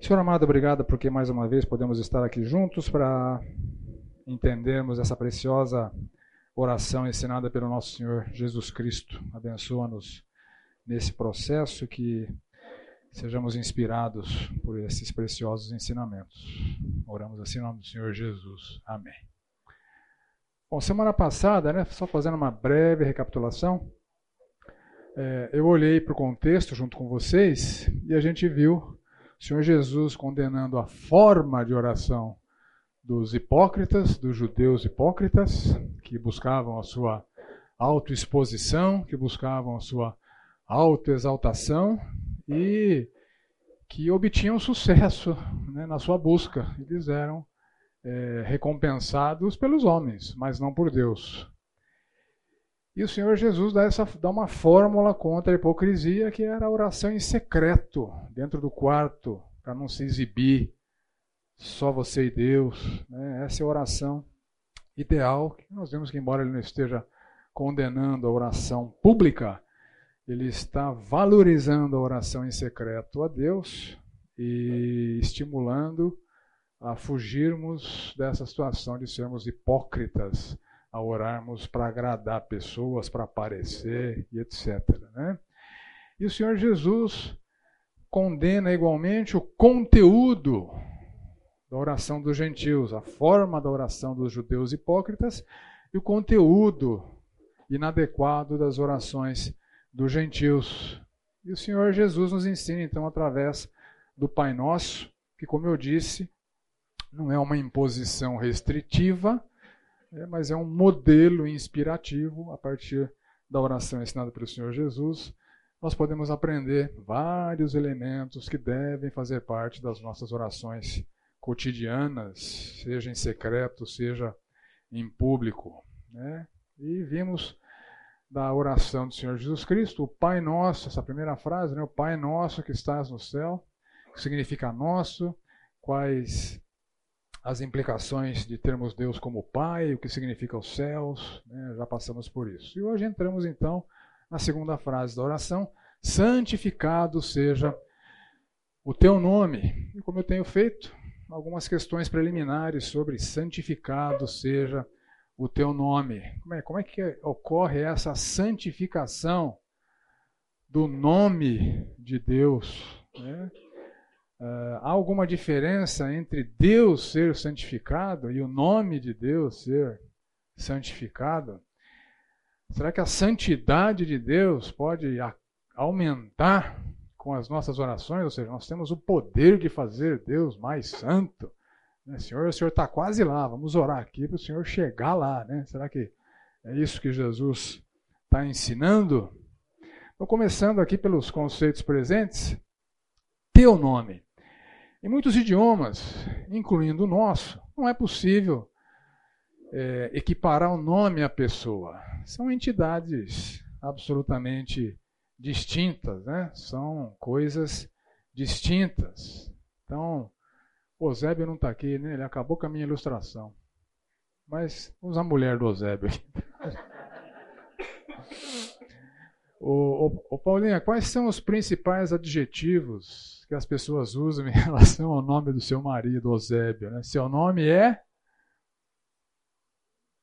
Senhor amado, obrigado porque mais uma vez podemos estar aqui juntos para entendermos essa preciosa oração ensinada pelo nosso Senhor Jesus Cristo. Abençoa-nos nesse processo que sejamos inspirados por esses preciosos ensinamentos. Oramos assim em nome do Senhor Jesus. Amém. Bom, semana passada, né, só fazendo uma breve recapitulação, é, eu olhei para o contexto junto com vocês e a gente viu Senhor Jesus condenando a forma de oração dos hipócritas, dos judeus hipócritas, que buscavam a sua autoexposição, que buscavam a sua autoexaltação e que obtinham sucesso né, na sua busca. Eles eram é, recompensados pelos homens, mas não por Deus. E o Senhor Jesus dá, essa, dá uma fórmula contra a hipocrisia, que era a oração em secreto, dentro do quarto, para não se exibir, só você e Deus. Né? Essa é a oração ideal, que nós vemos que, embora ele não esteja condenando a oração pública, ele está valorizando a oração em secreto a Deus e estimulando a fugirmos dessa situação de sermos hipócritas a orarmos para agradar pessoas, para aparecer e etc. Né? E o Senhor Jesus condena igualmente o conteúdo da oração dos gentios, a forma da oração dos judeus hipócritas e o conteúdo inadequado das orações dos gentios. E o Senhor Jesus nos ensina, então, através do Pai Nosso, que, como eu disse, não é uma imposição restritiva, é, mas é um modelo inspirativo a partir da oração ensinada pelo Senhor Jesus. Nós podemos aprender vários elementos que devem fazer parte das nossas orações cotidianas, seja em secreto, seja em público. Né? E vimos da oração do Senhor Jesus Cristo, o Pai Nosso, essa primeira frase, né? o Pai Nosso que estás no céu, que significa nosso, quais as implicações de termos Deus como Pai, o que significa os céus, né? já passamos por isso. E hoje entramos então na segunda frase da oração: santificado seja o teu nome. E como eu tenho feito, algumas questões preliminares sobre santificado seja o teu nome. Como é, como é que ocorre essa santificação do nome de Deus? Né? Uh, há alguma diferença entre Deus ser santificado e o nome de Deus ser santificado? Será que a santidade de Deus pode aumentar com as nossas orações? Ou seja, nós temos o poder de fazer Deus mais santo. Né? Senhor, o Senhor está quase lá, vamos orar aqui para o Senhor chegar lá. Né? Será que é isso que Jesus está ensinando? Estou começando aqui pelos conceitos presentes. Teu nome. Em muitos idiomas, incluindo o nosso, não é possível é, equiparar o nome à pessoa. São entidades absolutamente distintas, né? são coisas distintas. Então, o Ozébio não está aqui, né? ele acabou com a minha ilustração. Mas vamos a mulher do Ozébio aqui. Ô, Paulinha, quais são os principais adjetivos que as pessoas usam em relação ao nome do seu marido, Osébio? Né? Seu nome é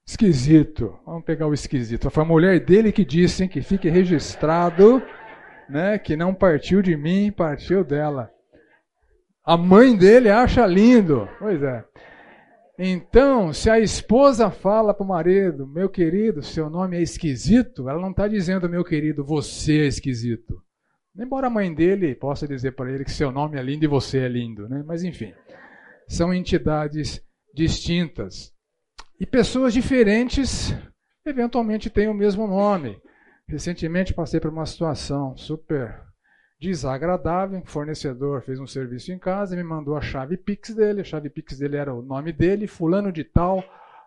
esquisito. Vamos pegar o esquisito. Foi a mulher dele que disse hein, que fique registrado né, que não partiu de mim, partiu dela. A mãe dele acha lindo. Pois é. Então, se a esposa fala para o marido, meu querido, seu nome é esquisito, ela não está dizendo, meu querido, você é esquisito. Embora a mãe dele possa dizer para ele que seu nome é lindo e você é lindo, né? mas enfim, são entidades distintas. E pessoas diferentes eventualmente têm o mesmo nome. Recentemente passei por uma situação super desagradável. O fornecedor fez um serviço em casa e me mandou a chave Pix dele. A chave Pix dele era o nome dele, fulano de tal,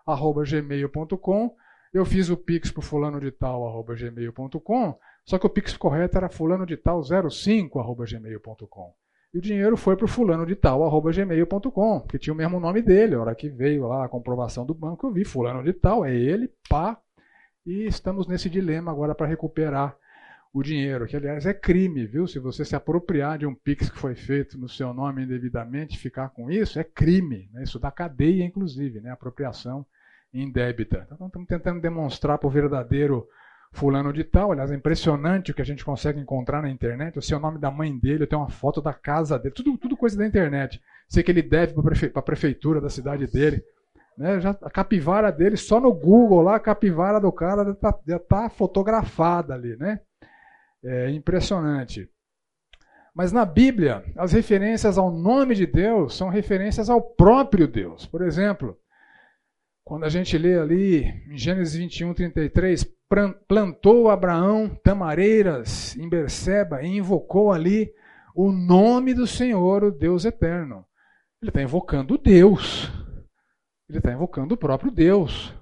arroba gmail.com. Eu fiz o Pix para fulano de tal, arroba gmail.com, só que o Pix correto era fulano de tal 05, arroba gmail.com. E o dinheiro foi para o fulano de tal, arroba gmail.com, que tinha o mesmo nome dele. A hora que veio lá a comprovação do banco, eu vi fulano de tal, é ele, pá. E estamos nesse dilema agora para recuperar o dinheiro, que aliás é crime, viu? Se você se apropriar de um Pix que foi feito no seu nome indevidamente, ficar com isso, é crime. Né? Isso dá cadeia, inclusive, né? apropriação indébita. Então estamos tentando demonstrar para o verdadeiro fulano de tal. Aliás, é impressionante o que a gente consegue encontrar na internet. O seu nome da mãe dele, tem uma foto da casa dele, tudo, tudo coisa da internet. Sei que ele deve para prefe a prefeitura da cidade dele. Né? Já, a capivara dele, só no Google lá, a capivara do cara já está tá fotografada ali. Né? É impressionante. Mas na Bíblia, as referências ao nome de Deus são referências ao próprio Deus. Por exemplo, quando a gente lê ali em Gênesis 21, 33, plantou Abraão tamareiras em Berseba e invocou ali o nome do Senhor, o Deus eterno. Ele está invocando Deus. Ele está invocando o próprio Deus.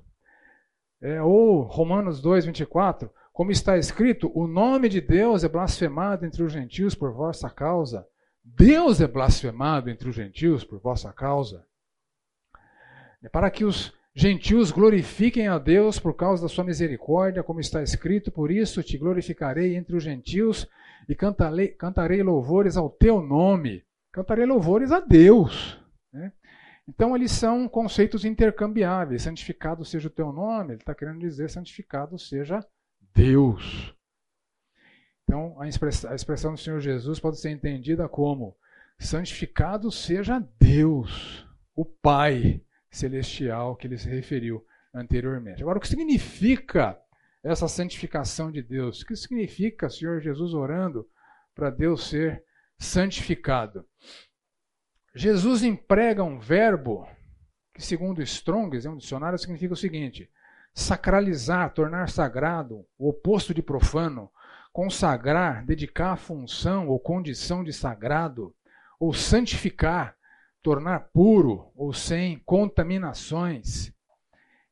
É, ou Romanos 2, 24, como está escrito, o nome de Deus é blasfemado entre os gentios por vossa causa. Deus é blasfemado entre os gentios por vossa causa. É para que os Gentios glorifiquem a Deus por causa da sua misericórdia, como está escrito, por isso te glorificarei entre os gentios e cantarei, cantarei louvores ao teu nome. Cantarei louvores a Deus. Né? Então, eles são conceitos intercambiáveis. Santificado seja o teu nome, ele está querendo dizer santificado seja Deus. Então, a expressão, a expressão do Senhor Jesus pode ser entendida como santificado seja Deus, o Pai celestial que ele se referiu anteriormente. Agora, o que significa essa santificação de Deus? O que significa Senhor Jesus orando para Deus ser santificado? Jesus emprega um verbo que, segundo Strong, é um dicionário, significa o seguinte: sacralizar, tornar sagrado, o oposto de profano, consagrar, dedicar a função ou condição de sagrado, ou santificar, tornar puro ou sem contaminações.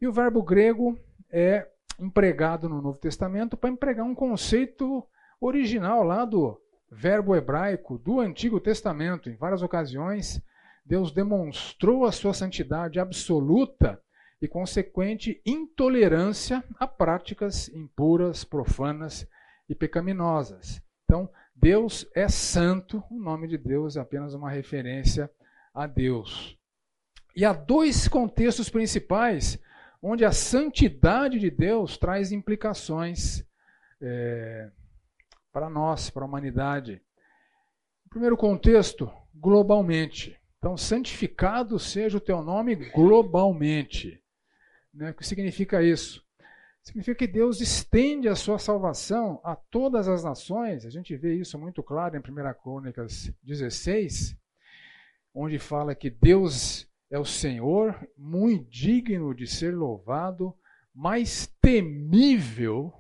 E o verbo grego é empregado no Novo Testamento para empregar um conceito original lá do verbo hebraico do Antigo Testamento. Em várias ocasiões, Deus demonstrou a sua santidade absoluta e consequente intolerância a práticas impuras, profanas e pecaminosas. Então, Deus é santo, o nome de Deus é apenas uma referência a Deus. E há dois contextos principais onde a santidade de Deus traz implicações é, para nós, para a humanidade. O primeiro contexto, globalmente. Então, santificado seja o teu nome globalmente. Né? O que significa isso? Significa que Deus estende a sua salvação a todas as nações. A gente vê isso muito claro em 1 Crônicas 16, onde fala que Deus é o Senhor, muito digno de ser louvado, mais temível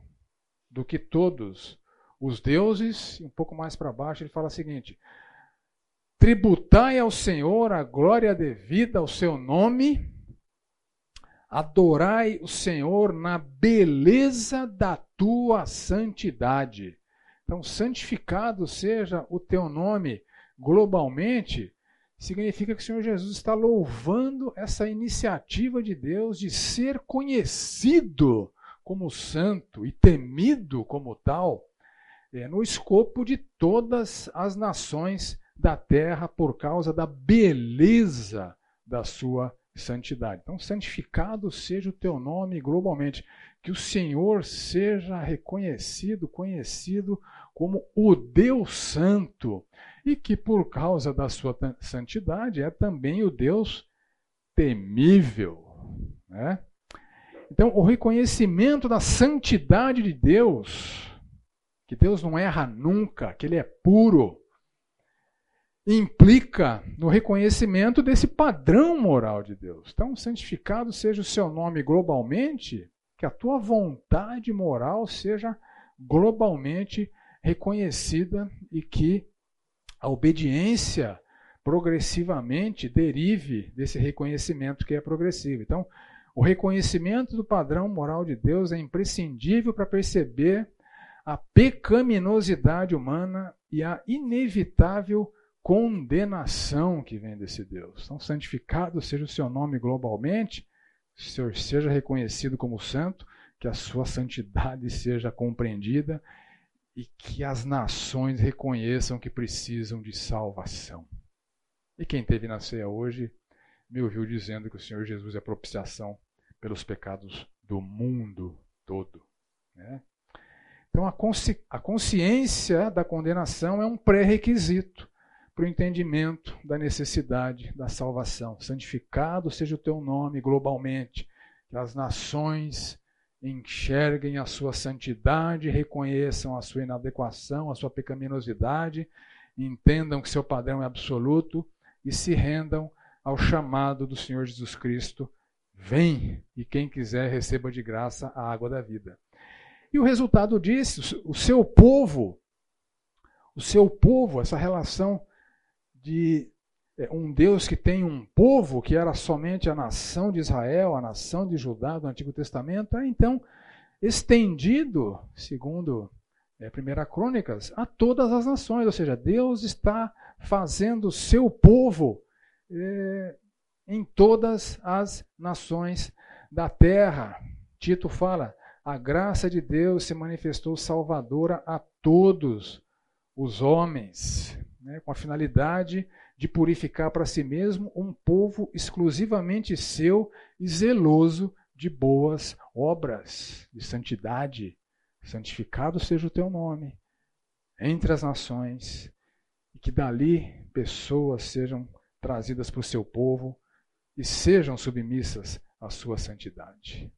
do que todos os deuses. Um pouco mais para baixo ele fala o seguinte: Tributai ao Senhor a glória devida ao seu nome, adorai o Senhor na beleza da tua santidade. Então, santificado seja o teu nome globalmente significa que o Senhor Jesus está louvando essa iniciativa de Deus de ser conhecido como santo e temido como tal, é, no escopo de todas as nações da terra por causa da beleza da sua santidade. Então, santificado seja o teu nome globalmente, que o Senhor seja reconhecido, conhecido como o Deus Santo e que por causa da sua santidade é também o Deus temível. Né? Então, o reconhecimento da santidade de Deus, que Deus não erra nunca, que Ele é puro, implica no reconhecimento desse padrão moral de Deus. Então, santificado seja o seu nome globalmente, que a tua vontade moral seja globalmente reconhecida e que a obediência progressivamente derive desse reconhecimento que é progressivo. Então, o reconhecimento do padrão moral de Deus é imprescindível para perceber a pecaminosidade humana e a inevitável condenação que vem desse Deus. Então, santificado seja o seu nome globalmente, seja reconhecido como santo, que a sua santidade seja compreendida e que as nações reconheçam que precisam de salvação. E quem teve na ceia hoje me ouviu dizendo que o Senhor Jesus é propiciação pelos pecados do mundo todo. Né? Então, a, consci a consciência da condenação é um pré-requisito para o entendimento da necessidade da salvação. Santificado seja o teu nome globalmente, que as nações enxerguem a sua santidade, reconheçam a sua inadequação, a sua pecaminosidade, entendam que seu padrão é absoluto e se rendam ao chamado do Senhor Jesus Cristo: vem e quem quiser receba de graça a água da vida. E o resultado disso, o seu povo, o seu povo, essa relação de é, um Deus que tem um povo que era somente a nação de Israel, a nação de Judá do Antigo Testamento, é então estendido, segundo é, 1 Crônicas, a todas as nações. Ou seja, Deus está fazendo seu povo é, em todas as nações da terra. Tito fala: a graça de Deus se manifestou salvadora a todos os homens, né, com a finalidade de purificar para si mesmo um povo exclusivamente seu e zeloso de boas obras, de santidade. Santificado seja o teu nome entre as nações, e que dali pessoas sejam trazidas para o seu povo e sejam submissas à sua santidade.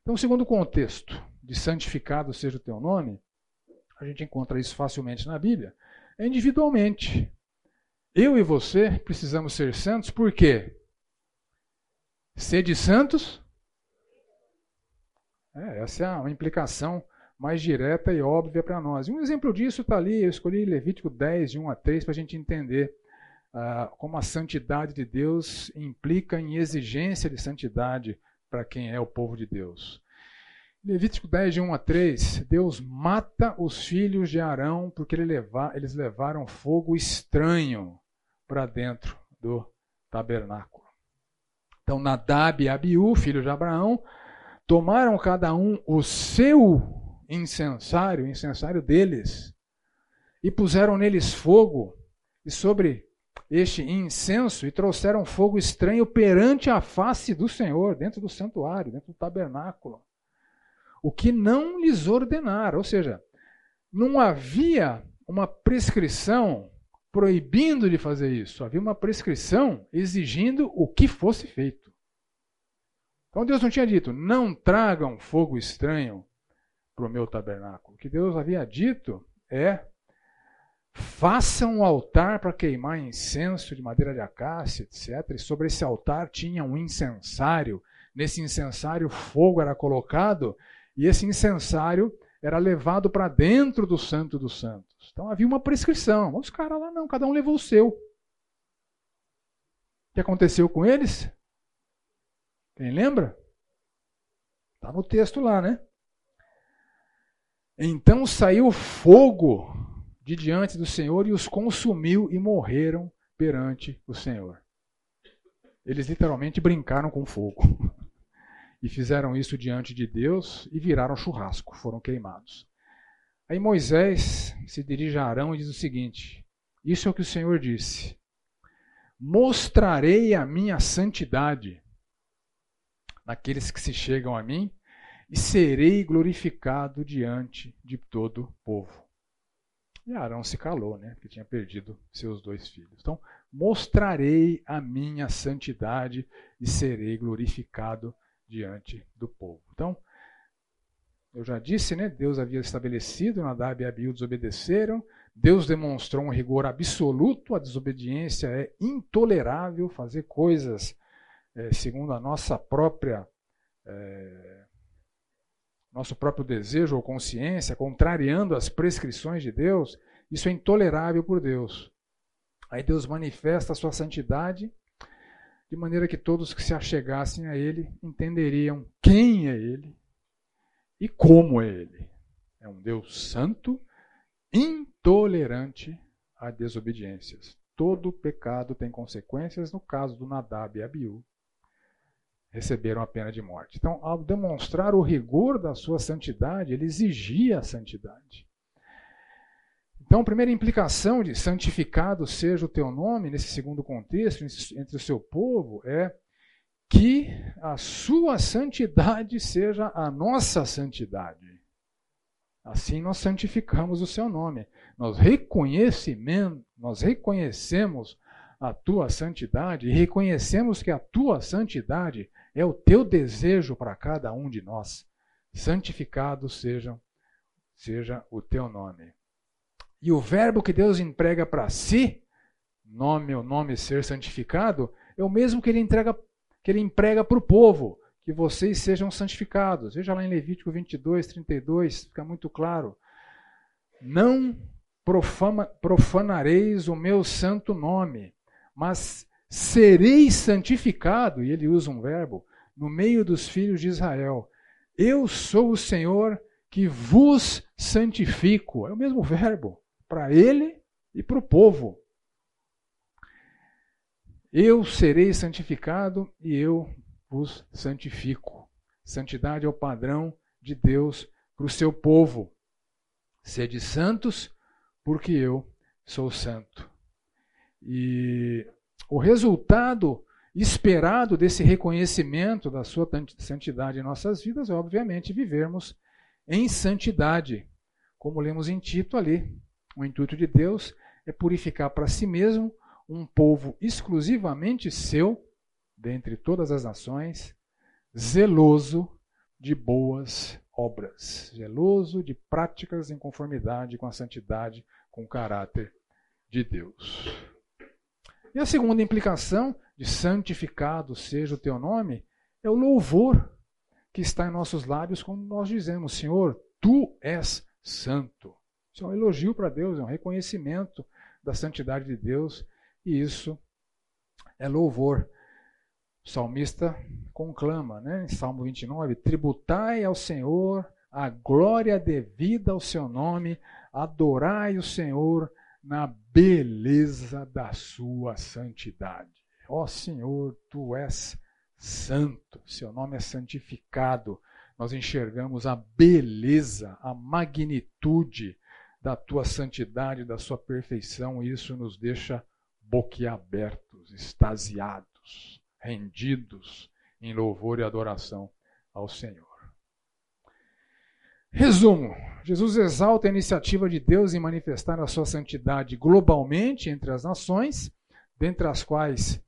Então, o segundo contexto de santificado seja o teu nome, a gente encontra isso facilmente na Bíblia, individualmente. Eu e você precisamos ser santos, por quê? Sede santos? É, essa é uma implicação mais direta e óbvia para nós. E um exemplo disso está ali, eu escolhi Levítico 10, de 1 a 3, para a gente entender uh, como a santidade de Deus implica em exigência de santidade para quem é o povo de Deus. Levítico 10, de 1 a 3, Deus mata os filhos de Arão porque eles levaram fogo estranho para dentro do tabernáculo. Então Nadab e Abiú, filhos de Abraão, tomaram cada um o seu incensário, o incensário deles, e puseram neles fogo, e sobre este incenso, e trouxeram fogo estranho perante a face do Senhor, dentro do santuário, dentro do tabernáculo. O que não lhes ordenaram, ou seja, não havia uma prescrição proibindo de fazer isso. Havia uma prescrição exigindo o que fosse feito. Então Deus não tinha dito, não tragam fogo estranho para o meu tabernáculo. O que Deus havia dito é, façam um altar para queimar incenso de madeira de acácia, etc. E sobre esse altar tinha um incensário. Nesse incensário fogo era colocado e esse incensário era levado para dentro do Santo dos Santos. Então havia uma prescrição. Os caras lá não, cada um levou o seu. O que aconteceu com eles? Quem lembra? Está no texto lá, né? Então saiu fogo de diante do Senhor e os consumiu e morreram perante o Senhor. Eles literalmente brincaram com fogo. e fizeram isso diante de Deus e viraram churrasco, foram queimados. Aí Moisés se dirige a Arão e diz o seguinte: Isso é o que o Senhor disse: Mostrarei a minha santidade naqueles que se chegam a mim e serei glorificado diante de todo o povo. E Arão se calou, né? Porque tinha perdido seus dois filhos. Então, mostrarei a minha santidade e serei glorificado diante do povo. Então, eu já disse, né? Deus havia estabelecido, Nadab e Abiú desobedeceram. Deus demonstrou um rigor absoluto, a desobediência é intolerável, fazer coisas é, segundo a nossa própria é, nosso próprio desejo ou consciência, contrariando as prescrições de Deus, isso é intolerável por Deus. Aí Deus manifesta a sua santidade de maneira que todos que se achegassem a ele entenderiam quem é ele e como é ele. É um Deus santo, intolerante a desobediências. Todo pecado tem consequências, no caso do Nadab e Abiú, receberam a pena de morte. Então, ao demonstrar o rigor da sua santidade, ele exigia a santidade. Então, a primeira implicação de santificado seja o teu nome, nesse segundo contexto, entre o seu povo, é que a sua santidade seja a nossa santidade. Assim nós santificamos o seu nome. Nós, nós reconhecemos a tua santidade e reconhecemos que a tua santidade é o teu desejo para cada um de nós. Santificado seja, seja o teu nome. E o verbo que Deus emprega para si, nome o nome ser santificado, é o mesmo que ele entrega que ele emprega para o povo, que vocês sejam santificados. Veja lá em Levítico 22, 32, fica muito claro. Não profana, profanareis o meu santo nome, mas sereis santificado, e ele usa um verbo, no meio dos filhos de Israel. Eu sou o Senhor que vos santifico. É o mesmo verbo para ele e para o povo. Eu serei santificado e eu vos santifico. Santidade é o padrão de Deus para o seu povo. Sede santos, porque eu sou santo. E o resultado esperado desse reconhecimento da sua santidade em nossas vidas é, obviamente, vivermos em santidade. Como lemos em Tito ali, o intuito de Deus é purificar para si mesmo um povo exclusivamente seu, dentre todas as nações, zeloso de boas obras, zeloso de práticas em conformidade com a santidade, com o caráter de Deus. E a segunda implicação de santificado seja o teu nome é o louvor que está em nossos lábios quando nós dizemos: Senhor, tu és santo. Isso é um elogio para Deus, é um reconhecimento da santidade de Deus e isso é louvor. O salmista conclama, né, em Salmo 29, tributai ao Senhor a glória devida ao seu nome, adorai o Senhor na beleza da sua santidade. Ó Senhor, tu és santo, seu nome é santificado. Nós enxergamos a beleza, a magnitude da tua santidade, da sua perfeição, e isso nos deixa boquiabertos, extasiados, rendidos em louvor e adoração ao Senhor. Resumo: Jesus exalta a iniciativa de Deus em manifestar a sua santidade globalmente entre as nações, dentre as quais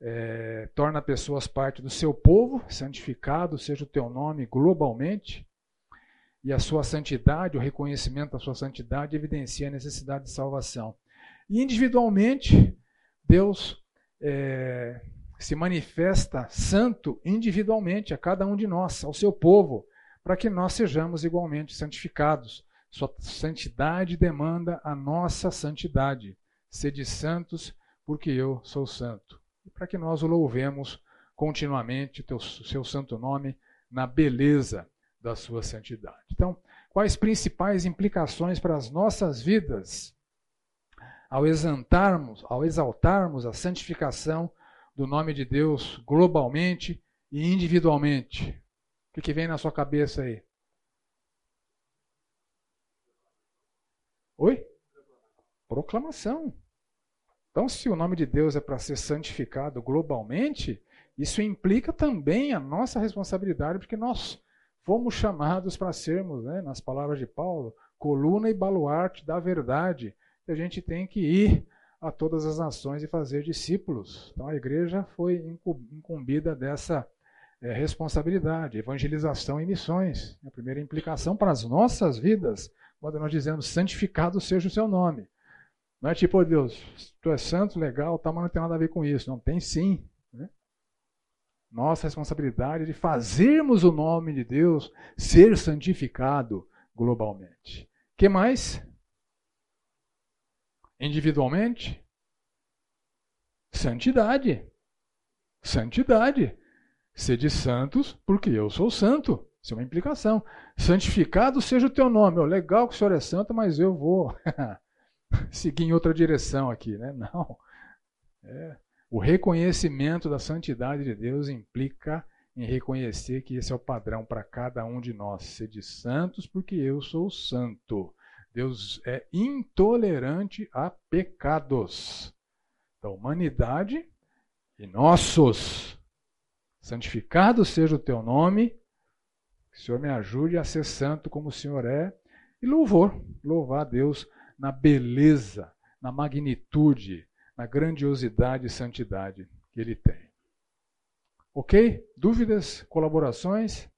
é, torna pessoas parte do seu povo, santificado seja o teu nome globalmente, e a sua santidade, o reconhecimento da sua santidade, evidencia a necessidade de salvação. E individualmente, Deus é, se manifesta santo individualmente a cada um de nós, ao seu povo para que nós sejamos igualmente santificados. Sua santidade demanda a nossa santidade. Sede santos, porque eu sou santo. E para que nós o louvemos continuamente, o seu santo nome, na beleza da sua santidade. Então, quais principais implicações para as nossas vidas ao exaltarmos, ao exaltarmos a santificação do nome de Deus globalmente e individualmente? O que, vem na sua cabeça aí? Oi? Proclamação. Então, se o nome de Deus é para ser santificado globalmente, isso implica também a nossa responsabilidade, porque nós fomos chamados para sermos, né, nas palavras de Paulo, coluna e baluarte da verdade. E a gente tem que ir a todas as nações e fazer discípulos. Então, a igreja foi incumbida dessa é, responsabilidade, evangelização e missões. A primeira implicação para as nossas vidas, quando nós dizemos santificado seja o seu nome. Não é tipo, oh, Deus, tu é santo, legal, tá, mas não tem nada a ver com isso. Não, tem sim. Nossa responsabilidade de fazermos o nome de Deus ser santificado globalmente. que mais? Individualmente? Santidade. Santidade. Sede santos, porque eu sou santo. Isso é uma implicação. Santificado seja o teu nome. Oh, legal que o senhor é santo, mas eu vou seguir em outra direção aqui. Né? Não. É. O reconhecimento da santidade de Deus implica em reconhecer que esse é o padrão para cada um de nós. Sede santos, porque eu sou santo. Deus é intolerante a pecados da humanidade e nossos. Santificado seja o teu nome. Que o Senhor me ajude a ser santo como o Senhor é. E louvor, louvar a Deus na beleza, na magnitude, na grandiosidade e santidade que Ele tem. Ok? Dúvidas? Colaborações?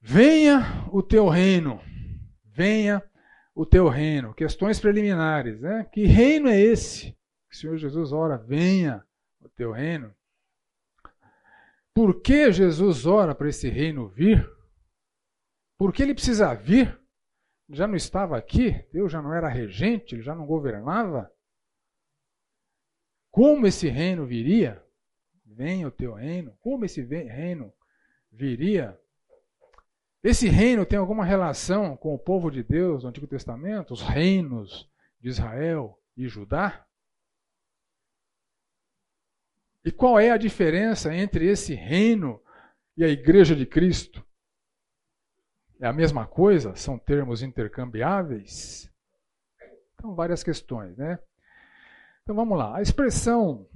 Venha o teu reino. Venha o teu reino. Questões preliminares, né? Que reino é esse? O Senhor Jesus ora, venha o teu reino. Por que Jesus ora para esse reino vir? Por que ele precisa vir? Já não estava aqui? Deus já não era regente? Ele já não governava? Como esse reino viria? Venha o teu reino. Como esse reino viria? Esse reino tem alguma relação com o povo de Deus do Antigo Testamento, os reinos de Israel e Judá? E qual é a diferença entre esse reino e a igreja de Cristo? É a mesma coisa? São termos intercambiáveis? Então, várias questões, né? Então vamos lá. A expressão,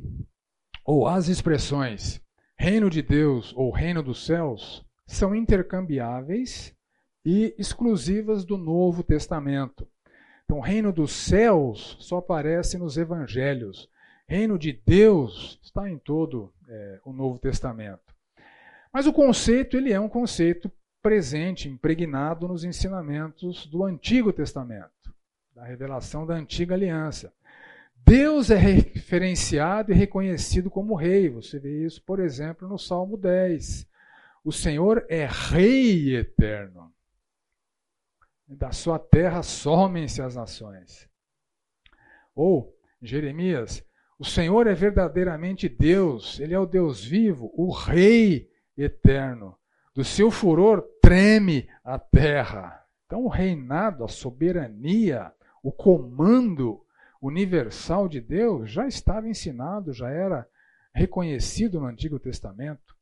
ou as expressões, reino de Deus ou reino dos céus, são intercambiáveis e exclusivas do Novo Testamento. Então, reino dos céus só aparece nos evangelhos. Reino de Deus está em todo é, o Novo Testamento. Mas o conceito ele é um conceito presente, impregnado nos ensinamentos do Antigo Testamento, da revelação da antiga aliança. Deus é referenciado e reconhecido como rei. Você vê isso, por exemplo, no Salmo 10. O Senhor é Rei eterno. Da sua terra somem-se as nações. Ou, Jeremias, o Senhor é verdadeiramente Deus, Ele é o Deus vivo, o Rei eterno. Do seu furor treme a terra. Então, o reinado, a soberania, o comando universal de Deus já estava ensinado, já era reconhecido no Antigo Testamento.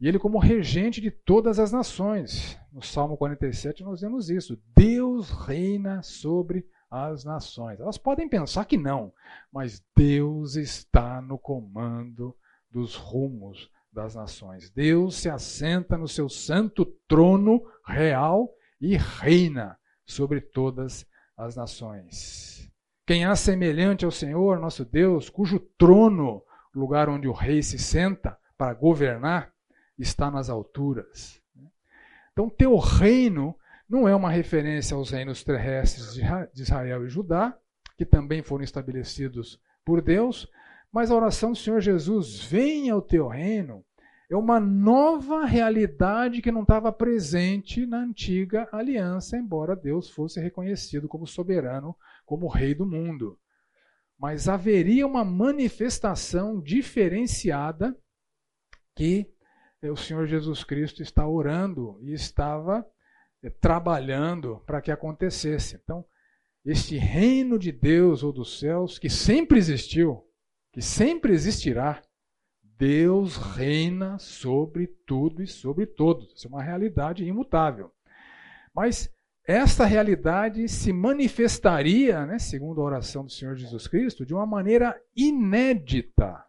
E ele, como regente de todas as nações. No Salmo 47, nós vemos isso. Deus reina sobre as nações. Elas podem pensar que não, mas Deus está no comando dos rumos das nações. Deus se assenta no seu santo trono real e reina sobre todas as nações. Quem há semelhante ao Senhor, nosso Deus, cujo trono, lugar onde o rei se senta para governar, está nas alturas. Então, teu reino não é uma referência aos reinos terrestres de Israel e Judá, que também foram estabelecidos por Deus, mas a oração do Senhor Jesus, venha o teu reino, é uma nova realidade que não estava presente na antiga aliança, embora Deus fosse reconhecido como soberano, como rei do mundo. Mas haveria uma manifestação diferenciada que é, o Senhor Jesus Cristo está orando e estava é, trabalhando para que acontecesse. Então, este reino de Deus ou dos céus, que sempre existiu, que sempre existirá, Deus reina sobre tudo e sobre todos. Isso é uma realidade imutável. Mas esta realidade se manifestaria, né, segundo a oração do Senhor Jesus Cristo, de uma maneira inédita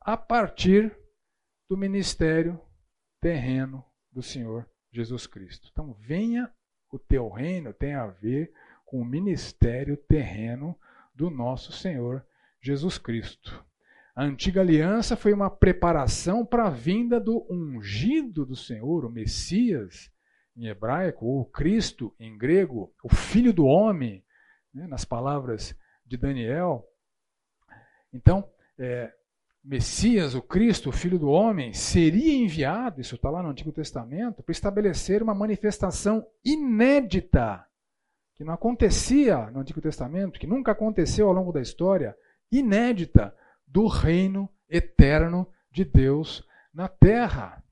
a partir do ministério terreno do Senhor Jesus Cristo. Então, venha o teu reino tem a ver com o ministério terreno do nosso Senhor Jesus Cristo. A antiga aliança foi uma preparação para a vinda do ungido do Senhor, o Messias, em hebraico, ou Cristo em grego, o Filho do Homem, né, nas palavras de Daniel. Então, é, Messias, o Cristo, o Filho do Homem, seria enviado, isso está lá no Antigo Testamento, para estabelecer uma manifestação inédita, que não acontecia no Antigo Testamento, que nunca aconteceu ao longo da história, inédita, do reino eterno de Deus na terra.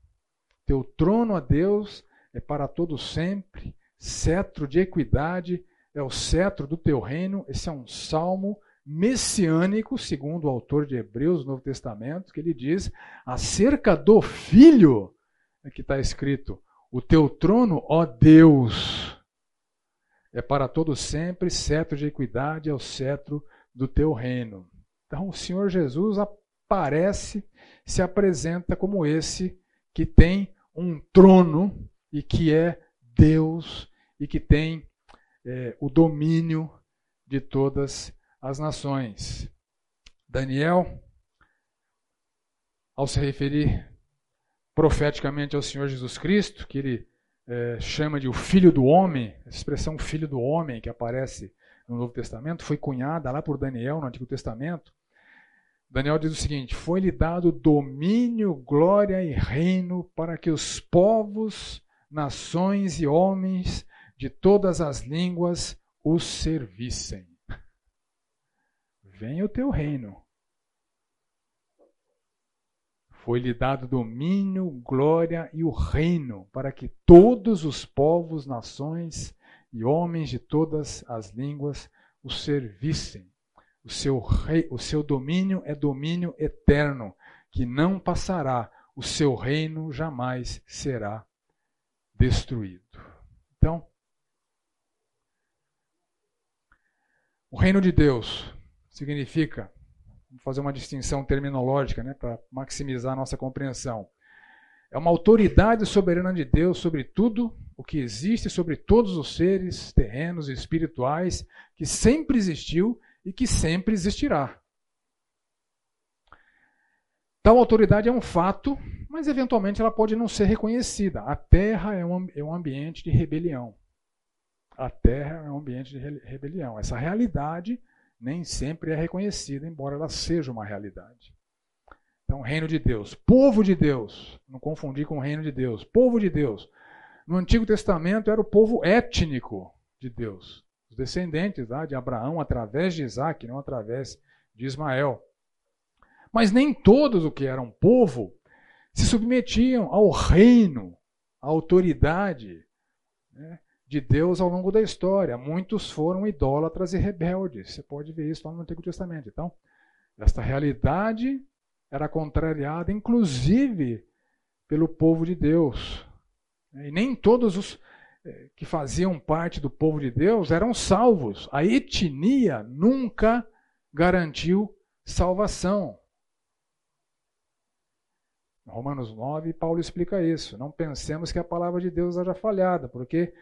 Teu trono, a Deus, é para todo sempre, cetro de equidade é o cetro do teu reino. Esse é um salmo messiânico, segundo o autor de Hebreus, Novo Testamento, que ele diz acerca do filho, é que está escrito: O teu trono, ó Deus, é para todo sempre, cetro de equidade é o cetro do teu reino. Então o Senhor Jesus aparece, se apresenta como esse que tem um trono e que é Deus e que tem é, o domínio de todas as nações. Daniel, ao se referir profeticamente ao Senhor Jesus Cristo, que ele é, chama de o Filho do Homem, a expressão Filho do Homem que aparece no Novo Testamento, foi cunhada lá por Daniel no Antigo Testamento. Daniel diz o seguinte: Foi-lhe dado domínio, glória e reino para que os povos, nações e homens de todas as línguas os servissem. Venha o teu reino. Foi-lhe dado domínio, glória e o reino para que todos os povos, nações e homens de todas as línguas o servissem. O seu, rei, o seu domínio é domínio eterno, que não passará, o seu reino jamais será destruído. Então, o reino de Deus significa, vamos fazer uma distinção terminológica né, para maximizar a nossa compreensão. É uma autoridade soberana de Deus sobre tudo o que existe, sobre todos os seres terrenos e espirituais, que sempre existiu e que sempre existirá. Tal autoridade é um fato, mas eventualmente ela pode não ser reconhecida. A Terra é um, é um ambiente de rebelião. A Terra é um ambiente de rebelião. Essa realidade nem sempre é reconhecida, embora ela seja uma realidade. Então, reino de Deus, povo de Deus, não confundir com o reino de Deus, povo de Deus. No Antigo Testamento era o povo étnico de Deus descendentes tá, de Abraão através de Isaac, não através de Ismael. Mas nem todos o que eram povo se submetiam ao reino, à autoridade né, de Deus ao longo da história. Muitos foram idólatras e rebeldes. Você pode ver isso lá no Antigo Testamento. Então, esta realidade era contrariada, inclusive, pelo povo de Deus. E nem todos os que faziam parte do povo de Deus eram salvos. A etnia nunca garantiu salvação. Romanos 9, Paulo explica isso. Não pensemos que a palavra de Deus haja falhada, porque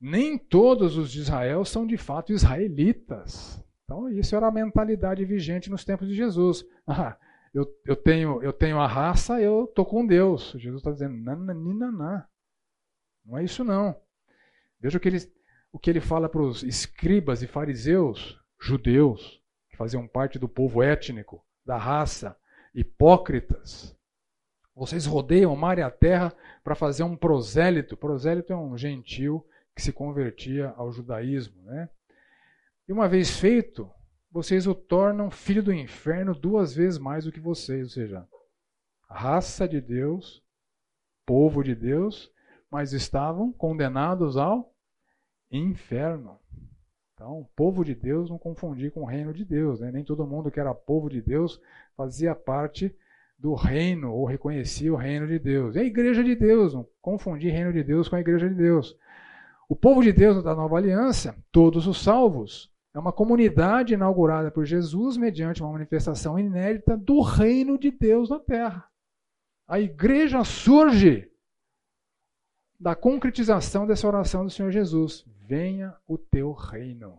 nem todos os de Israel são de fato israelitas. Então, isso era a mentalidade vigente nos tempos de Jesus. Ah, eu, eu, tenho, eu tenho a raça, eu estou com Deus. Jesus está dizendo, nananina. Não é isso não. Veja o que ele, o que ele fala para os escribas e fariseus, judeus, que faziam parte do povo étnico, da raça, hipócritas. Vocês rodeiam o mar e a terra para fazer um prosélito. Prosélito é um gentil que se convertia ao judaísmo. Né? E uma vez feito, vocês o tornam filho do inferno duas vezes mais do que vocês. Ou seja, raça de Deus, povo de Deus, mas estavam condenados ao inferno. Então, povo de Deus não confundir com o reino de Deus. Né? Nem todo mundo que era povo de Deus fazia parte do reino ou reconhecia o reino de Deus. E a igreja de Deus, não confundir reino de Deus com a igreja de Deus. O povo de Deus da nova aliança, todos os salvos, é uma comunidade inaugurada por Jesus mediante uma manifestação inédita do reino de Deus na terra. A igreja surge da concretização dessa oração do Senhor Jesus: Venha o teu reino.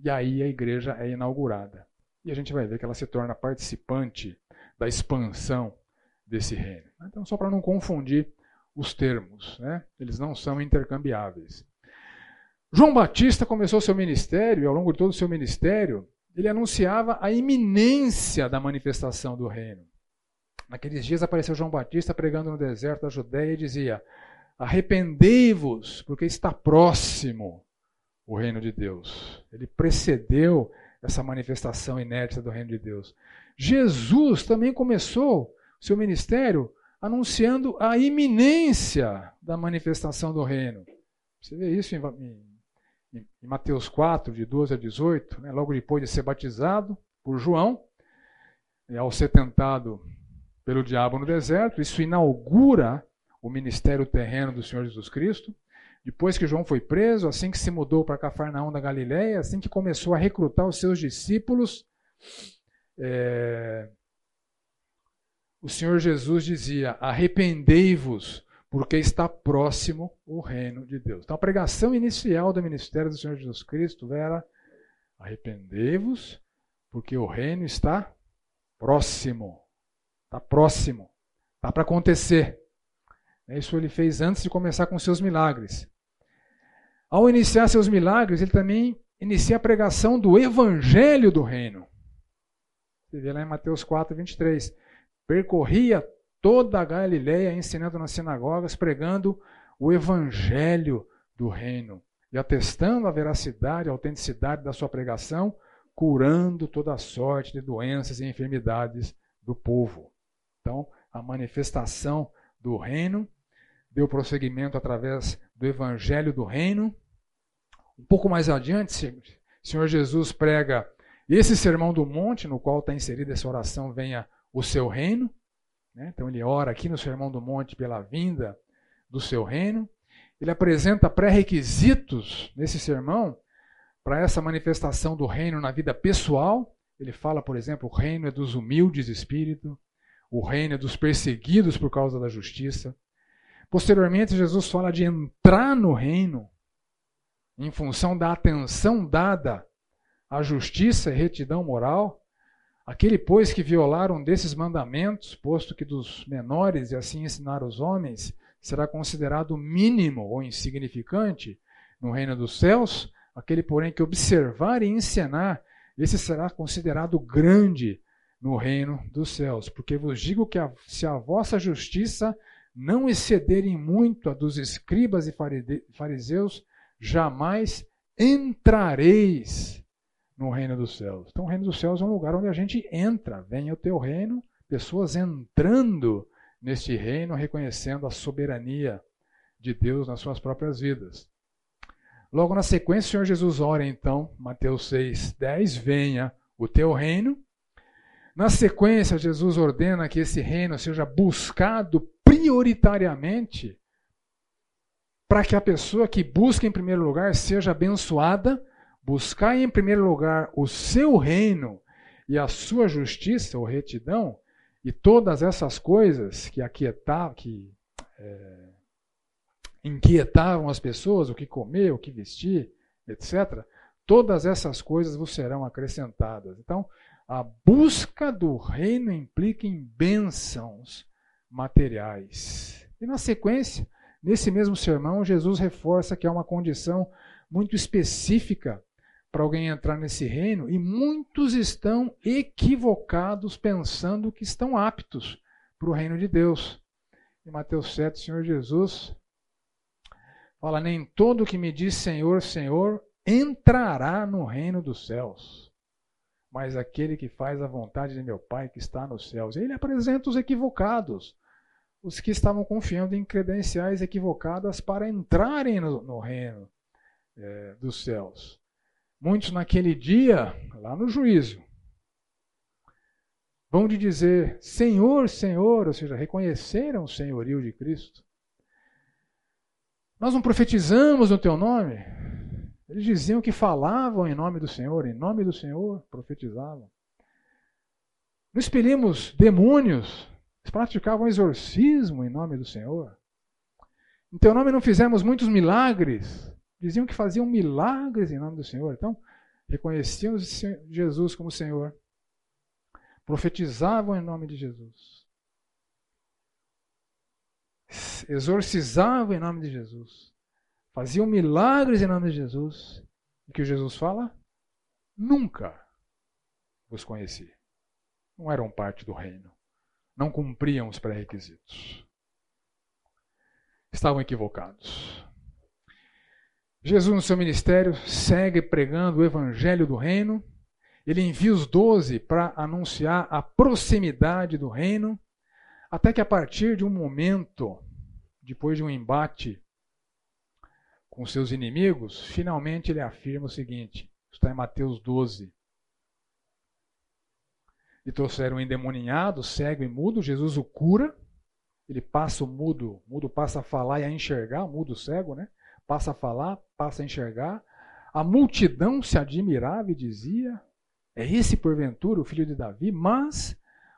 E aí a igreja é inaugurada. E a gente vai ver que ela se torna participante da expansão desse reino. Então, só para não confundir os termos, né? eles não são intercambiáveis. João Batista começou seu ministério, e ao longo de todo o seu ministério, ele anunciava a iminência da manifestação do reino. Naqueles dias apareceu João Batista pregando no deserto da Judéia e dizia: Arrependei-vos, porque está próximo o reino de Deus. Ele precedeu essa manifestação inédita do reino de Deus. Jesus também começou seu ministério anunciando a iminência da manifestação do reino. Você vê isso em, em, em Mateus 4, de 12 a 18, né? logo depois de ser batizado por João, e ao ser tentado pelo diabo no deserto. Isso inaugura o ministério terreno do Senhor Jesus Cristo. Depois que João foi preso, assim que se mudou para Cafarnaum da Galiléia, assim que começou a recrutar os seus discípulos, é... o Senhor Jesus dizia: arrependei-vos, porque está próximo o reino de Deus. Então a pregação inicial do ministério do Senhor Jesus Cristo era: arrependei-vos, porque o reino está próximo. Está próximo. Está para acontecer. Isso ele fez antes de começar com seus milagres. Ao iniciar seus milagres, ele também inicia a pregação do evangelho do reino. Você vê lá em Mateus 4, 23. Percorria toda a Galileia, ensinando nas sinagogas, pregando o evangelho do reino e atestando a veracidade, a autenticidade da sua pregação, curando toda a sorte de doenças e enfermidades do povo. Então, a manifestação do reino deu prosseguimento através do evangelho do reino. Um pouco mais adiante, o Senhor Jesus prega esse sermão do monte, no qual está inserida essa oração, venha o seu reino. Né? Então ele ora aqui no sermão do monte pela vinda do seu reino. Ele apresenta pré-requisitos nesse sermão para essa manifestação do reino na vida pessoal. Ele fala, por exemplo, o reino é dos humildes de espírito, o reino dos perseguidos por causa da justiça. Posteriormente, Jesus fala de entrar no reino em função da atenção dada à justiça e retidão moral. Aquele, pois, que violar um desses mandamentos, posto que dos menores e assim ensinar os homens, será considerado mínimo ou insignificante no reino dos céus, aquele, porém, que observar e ensinar, esse será considerado grande no reino dos céus. Porque vos digo que a, se a vossa justiça não excederem muito a dos escribas e fariseus, jamais entrareis no reino dos céus. Então, o reino dos céus é um lugar onde a gente entra. Venha o teu reino, pessoas entrando neste reino, reconhecendo a soberania de Deus nas suas próprias vidas. Logo na sequência, o Senhor Jesus ora então, Mateus 6, 10, venha o teu reino. Na sequência, Jesus ordena que esse reino seja buscado prioritariamente para que a pessoa que busca em primeiro lugar seja abençoada, buscar em primeiro lugar o seu reino e a sua justiça ou retidão, e todas essas coisas que aquietavam, que é, inquietavam as pessoas, o que comer, o que vestir, etc., todas essas coisas vos serão acrescentadas. Então, a busca do reino implica em bênçãos materiais. E na sequência, nesse mesmo sermão, Jesus reforça que há uma condição muito específica para alguém entrar nesse reino e muitos estão equivocados pensando que estão aptos para o reino de Deus. Em Mateus 7, o Senhor Jesus fala: Nem todo que me diz Senhor, Senhor entrará no reino dos céus, mas aquele que faz a vontade de meu Pai que está nos céus. Ele apresenta os equivocados os que estavam confiando em credenciais equivocadas para entrarem no, no reino é, dos céus. Muitos naquele dia, lá no juízo, vão de dizer Senhor, Senhor, ou seja, reconheceram o senhorio de Cristo. Nós não profetizamos no teu nome? Eles diziam que falavam em nome do Senhor, em nome do Senhor profetizavam. Não expelimos demônios eles praticavam exorcismo em nome do Senhor. Em teu nome não fizemos muitos milagres. Diziam que faziam milagres em nome do Senhor. Então, reconheciam Jesus como Senhor. Profetizavam em nome de Jesus. Exorcizavam em nome de Jesus. Faziam milagres em nome de Jesus. E que Jesus fala? Nunca os conheci. Não eram parte do reino não cumpriam os pré-requisitos. Estavam equivocados. Jesus, no seu ministério, segue pregando o evangelho do reino. Ele envia os doze para anunciar a proximidade do reino, até que a partir de um momento, depois de um embate com seus inimigos, finalmente ele afirma o seguinte: está em Mateus 12, e trouxeram um endemoniado, cego e mudo. Jesus o cura. ele passa o mudo, o mudo passa a falar e a enxergar, o mudo cego, né? Passa a falar, passa a enxergar. A multidão se admirava e dizia: É esse porventura o filho de Davi? Mas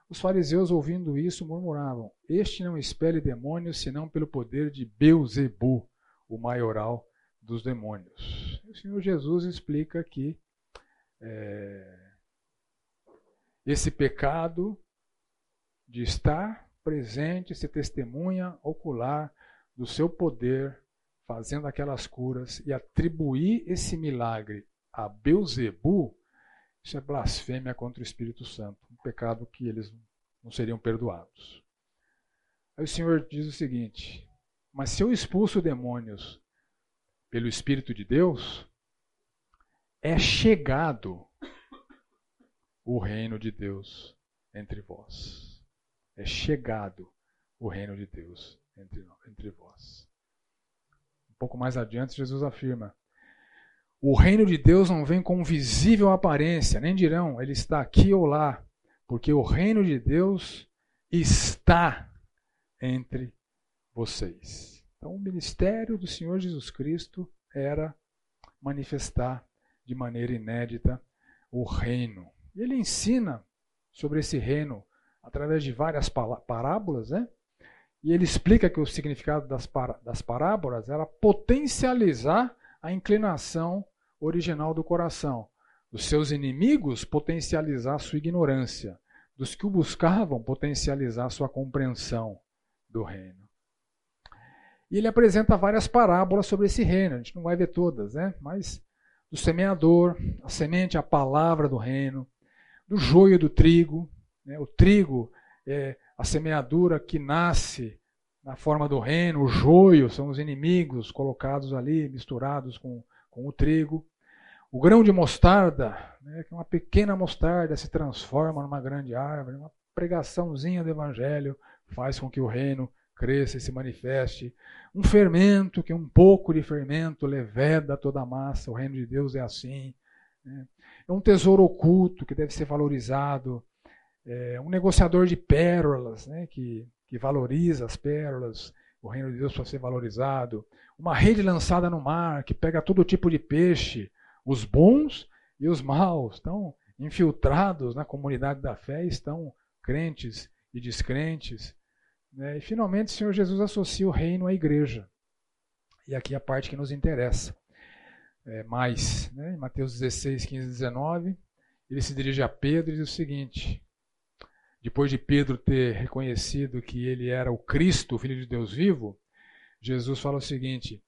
os fariseus, ouvindo isso, murmuravam: Este não expele demônios senão pelo poder de Beuzebu, o maioral dos demônios. O Senhor Jesus explica que é, esse pecado de estar presente, ser testemunha ocular do seu poder, fazendo aquelas curas e atribuir esse milagre a Beuzebu, isso é blasfêmia contra o Espírito Santo, um pecado que eles não seriam perdoados. Aí o Senhor diz o seguinte: Mas se eu expulso demônios pelo Espírito de Deus, é chegado o reino de Deus entre vós. É chegado o reino de Deus entre, entre vós. Um pouco mais adiante, Jesus afirma: O reino de Deus não vem com visível aparência, nem dirão, ele está aqui ou lá, porque o reino de Deus está entre vocês. Então, o ministério do Senhor Jesus Cristo era manifestar de maneira inédita o reino. Ele ensina sobre esse reino através de várias parábolas, né? E ele explica que o significado das, das parábolas era potencializar a inclinação original do coração. Dos seus inimigos, potencializar sua ignorância. Dos que o buscavam, potencializar sua compreensão do reino. E ele apresenta várias parábolas sobre esse reino. A gente não vai ver todas, né? Mas do semeador, a semente, a palavra do reino, do joio do trigo. Né? O trigo é a semeadura que nasce na forma do reino, o joio são os inimigos colocados ali, misturados com, com o trigo. O grão de mostarda, né, que é uma pequena mostarda, se transforma numa grande árvore, uma pregaçãozinha do evangelho faz com que o reino cresça e se manifeste. Um fermento, que é um pouco de fermento, leveda toda a massa. O reino de Deus é assim. Né? É um tesouro oculto que deve ser valorizado. É um negociador de pérolas, né? que, que valoriza as pérolas. O reino de Deus para ser valorizado. Uma rede lançada no mar, que pega todo tipo de peixe, os bons e os maus. Estão infiltrados na comunidade da fé, estão crentes e descrentes. Né? E finalmente o Senhor Jesus associa o reino à igreja. E aqui a parte que nos interessa é, mais. Né? Em Mateus 16, 15 19, ele se dirige a Pedro e diz o seguinte: depois de Pedro ter reconhecido que ele era o Cristo, o Filho de Deus vivo, Jesus fala o seguinte: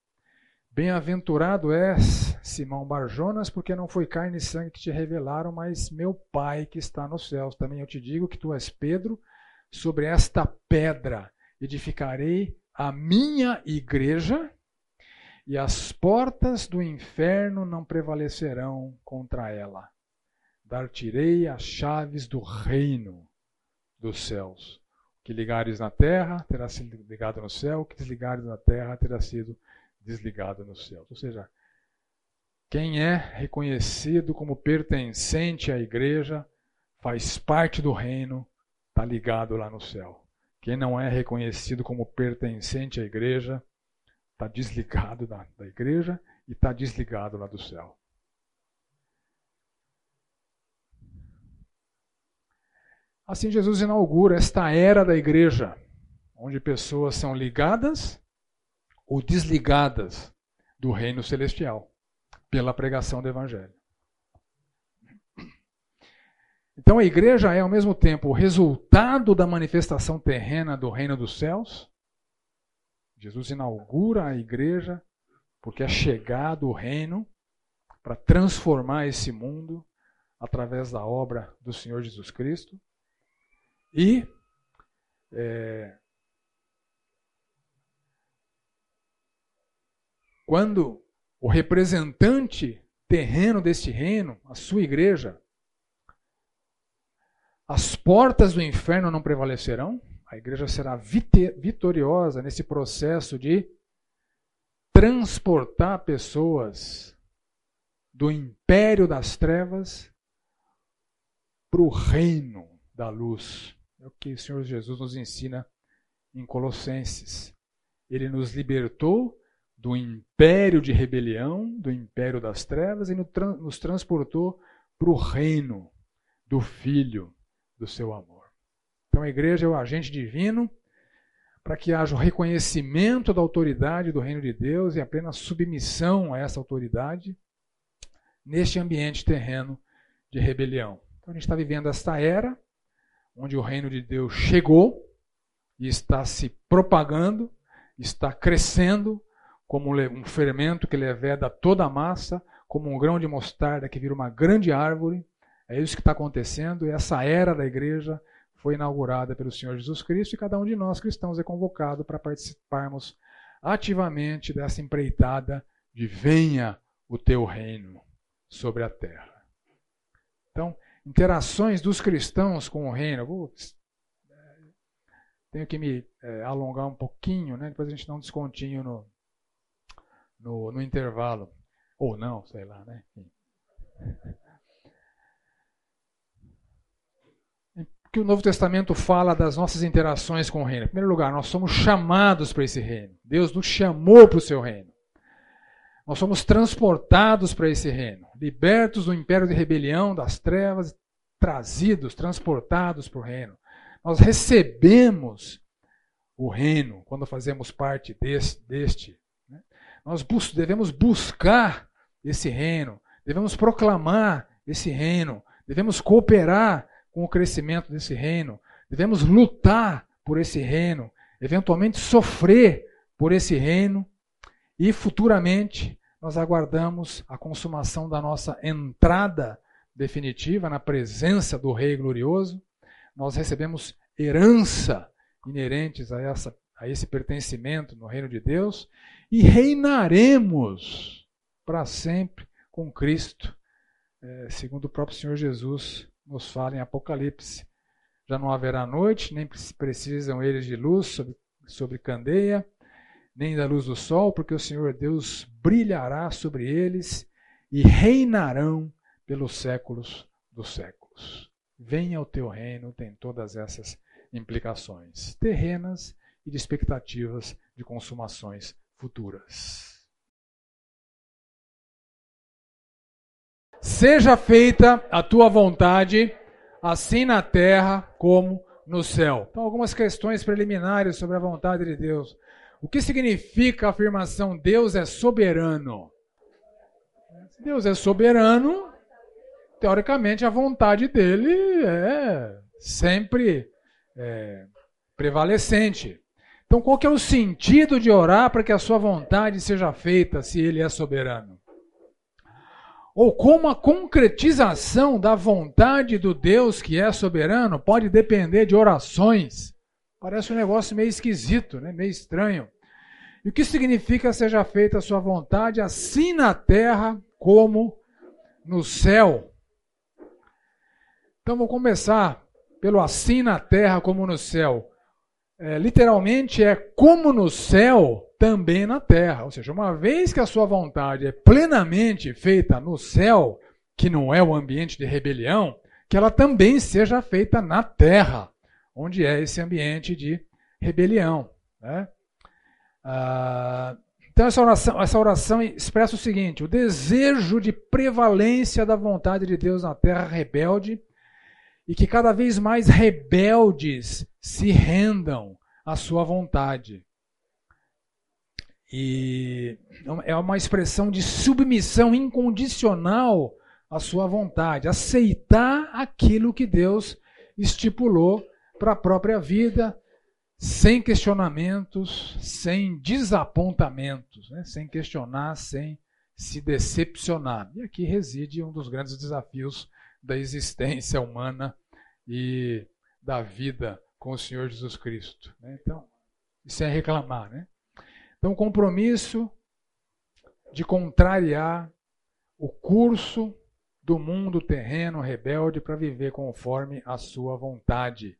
Bem-aventurado és, Simão Barjonas, porque não foi carne e sangue que te revelaram, mas meu Pai que está nos céus. Também eu te digo que tu és Pedro, sobre esta pedra edificarei a minha igreja, e as portas do inferno não prevalecerão contra ela. Dar-te-ei as chaves do reino dos céus. O que ligares na terra terá sido ligado no céu, o que desligares na terra terá sido desligado no céu. Ou seja, quem é reconhecido como pertencente à igreja faz parte do reino está ligado lá no céu. Quem não é reconhecido como pertencente à igreja está desligado da, da igreja e está desligado lá do céu. Assim, Jesus inaugura esta era da igreja, onde pessoas são ligadas ou desligadas do reino celestial pela pregação do evangelho. Então a igreja é ao mesmo tempo o resultado da manifestação terrena do reino dos céus. Jesus inaugura a igreja porque é chegado o reino para transformar esse mundo através da obra do Senhor Jesus Cristo. E é, quando o representante terreno deste reino, a sua igreja, as portas do inferno não prevalecerão. A igreja será vitoriosa nesse processo de transportar pessoas do império das trevas para o reino da luz. É o que o Senhor Jesus nos ensina em Colossenses. Ele nos libertou do império de rebelião, do império das trevas, e nos transportou para o reino do Filho do seu amor. Então a igreja é o agente divino para que haja o reconhecimento da autoridade do reino de Deus e a plena submissão a essa autoridade neste ambiente terreno de rebelião. Então a gente está vivendo esta era onde o reino de Deus chegou e está se propagando, está crescendo como um fermento que leveda toda a massa, como um grão de mostarda que vira uma grande árvore. É isso que está acontecendo e essa era da igreja foi inaugurada pelo Senhor Jesus Cristo e cada um de nós cristãos é convocado para participarmos ativamente dessa empreitada de venha o teu reino sobre a terra. Então, interações dos cristãos com o reino. Vou, tenho que me é, alongar um pouquinho, né? depois a gente dá um descontinho no, no, no intervalo. Ou não, sei lá, né? Que o Novo Testamento fala das nossas interações com o reino? Em primeiro lugar, nós somos chamados para esse reino. Deus nos chamou para o seu reino. Nós somos transportados para esse reino, libertos do império de rebelião, das trevas, trazidos, transportados para o reino. Nós recebemos o reino quando fazemos parte deste. né? Nós bus devemos buscar esse reino, devemos proclamar esse reino, devemos cooperar com o crescimento desse reino, devemos lutar por esse reino, eventualmente sofrer por esse reino e futuramente nós aguardamos a consumação da nossa entrada definitiva na presença do Rei glorioso. Nós recebemos herança inerentes a, essa, a esse pertencimento no reino de Deus e reinaremos para sempre com Cristo, é, segundo o próprio Senhor Jesus nos fala em Apocalipse. Já não haverá noite, nem precisam eles de luz sobre, sobre candeia, nem da luz do sol, porque o Senhor Deus brilhará sobre eles e reinarão pelos séculos dos séculos. Venha o teu reino, tem todas essas implicações terrenas e de expectativas de consumações futuras. Seja feita a tua vontade, assim na terra como no céu. Então, algumas questões preliminares sobre a vontade de Deus. O que significa a afirmação Deus é soberano? Se Deus é soberano, teoricamente a vontade dele é sempre é, prevalecente. Então, qual que é o sentido de orar para que a sua vontade seja feita se ele é soberano? Ou como a concretização da vontade do Deus que é soberano pode depender de orações Parece um negócio meio esquisito, né? meio estranho. E o que significa seja feita a sua vontade, assim na terra como no céu? Então vou começar pelo assim na terra como no céu. É, literalmente é como no céu, também na terra. Ou seja, uma vez que a sua vontade é plenamente feita no céu, que não é o ambiente de rebelião, que ela também seja feita na terra onde é esse ambiente de rebelião. Né? Ah, então, essa oração, essa oração expressa o seguinte: o desejo de prevalência da vontade de Deus na terra rebelde e que cada vez mais rebeldes se rendam à sua vontade. E é uma expressão de submissão incondicional à sua vontade, aceitar aquilo que Deus estipulou para a própria vida, sem questionamentos, sem desapontamentos, né? sem questionar, sem se decepcionar. E aqui reside um dos grandes desafios da existência humana e da vida com o Senhor Jesus Cristo. Né? Então, isso é reclamar. Né? Então, compromisso de contrariar o curso do mundo terreno rebelde para viver conforme a sua vontade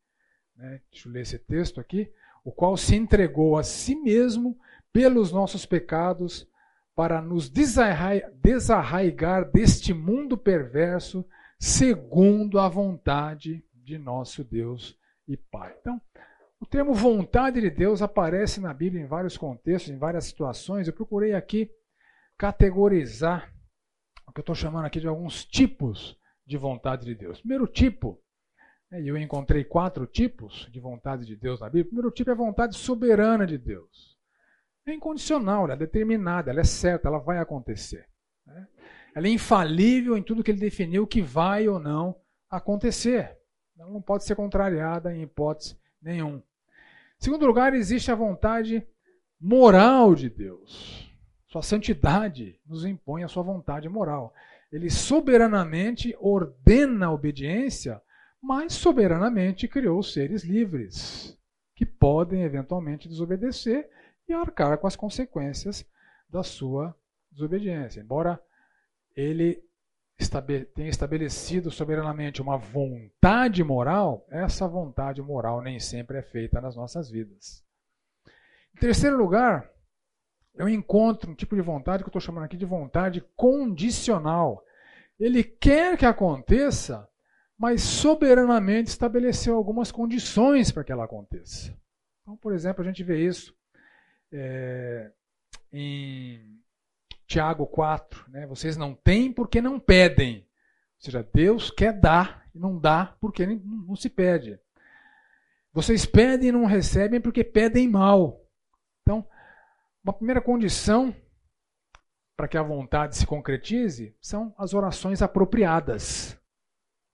né? deixa eu ler esse texto aqui, o qual se entregou a si mesmo pelos nossos pecados para nos desarraigar deste mundo perverso, segundo a vontade de nosso Deus e Pai. Então, O termo vontade de Deus aparece na Bíblia em vários contextos, em várias situações. Eu procurei aqui categorizar o que eu estou chamando aqui de alguns tipos de vontade de Deus. Primeiro tipo, né, e eu encontrei quatro tipos de vontade de Deus na Bíblia. Primeiro tipo é a vontade soberana de Deus. É incondicional, ela é determinada, ela é certa, ela vai acontecer. Né? Ela é infalível em tudo que ele definiu que vai ou não acontecer. Ela não pode ser contrariada em hipótese nenhum. Segundo lugar, existe a vontade moral de Deus. Sua santidade nos impõe a sua vontade moral. Ele soberanamente ordena a obediência, mas soberanamente criou seres livres, que podem eventualmente desobedecer e arcar com as consequências da sua desobediência. Embora ele tenha estabelecido soberanamente uma vontade moral, essa vontade moral nem sempre é feita nas nossas vidas. Em terceiro lugar, eu encontro um tipo de vontade que eu estou chamando aqui de vontade condicional. Ele quer que aconteça, mas soberanamente estabeleceu algumas condições para que ela aconteça. Então, por exemplo, a gente vê isso é, em Tiago 4. Né? Vocês não têm porque não pedem. Ou seja, Deus quer dar e não dá porque não, se pede. Vocês pedem e não recebem porque pedem mal. Então, uma primeira condição para que a vontade se concretize são as orações apropriadas.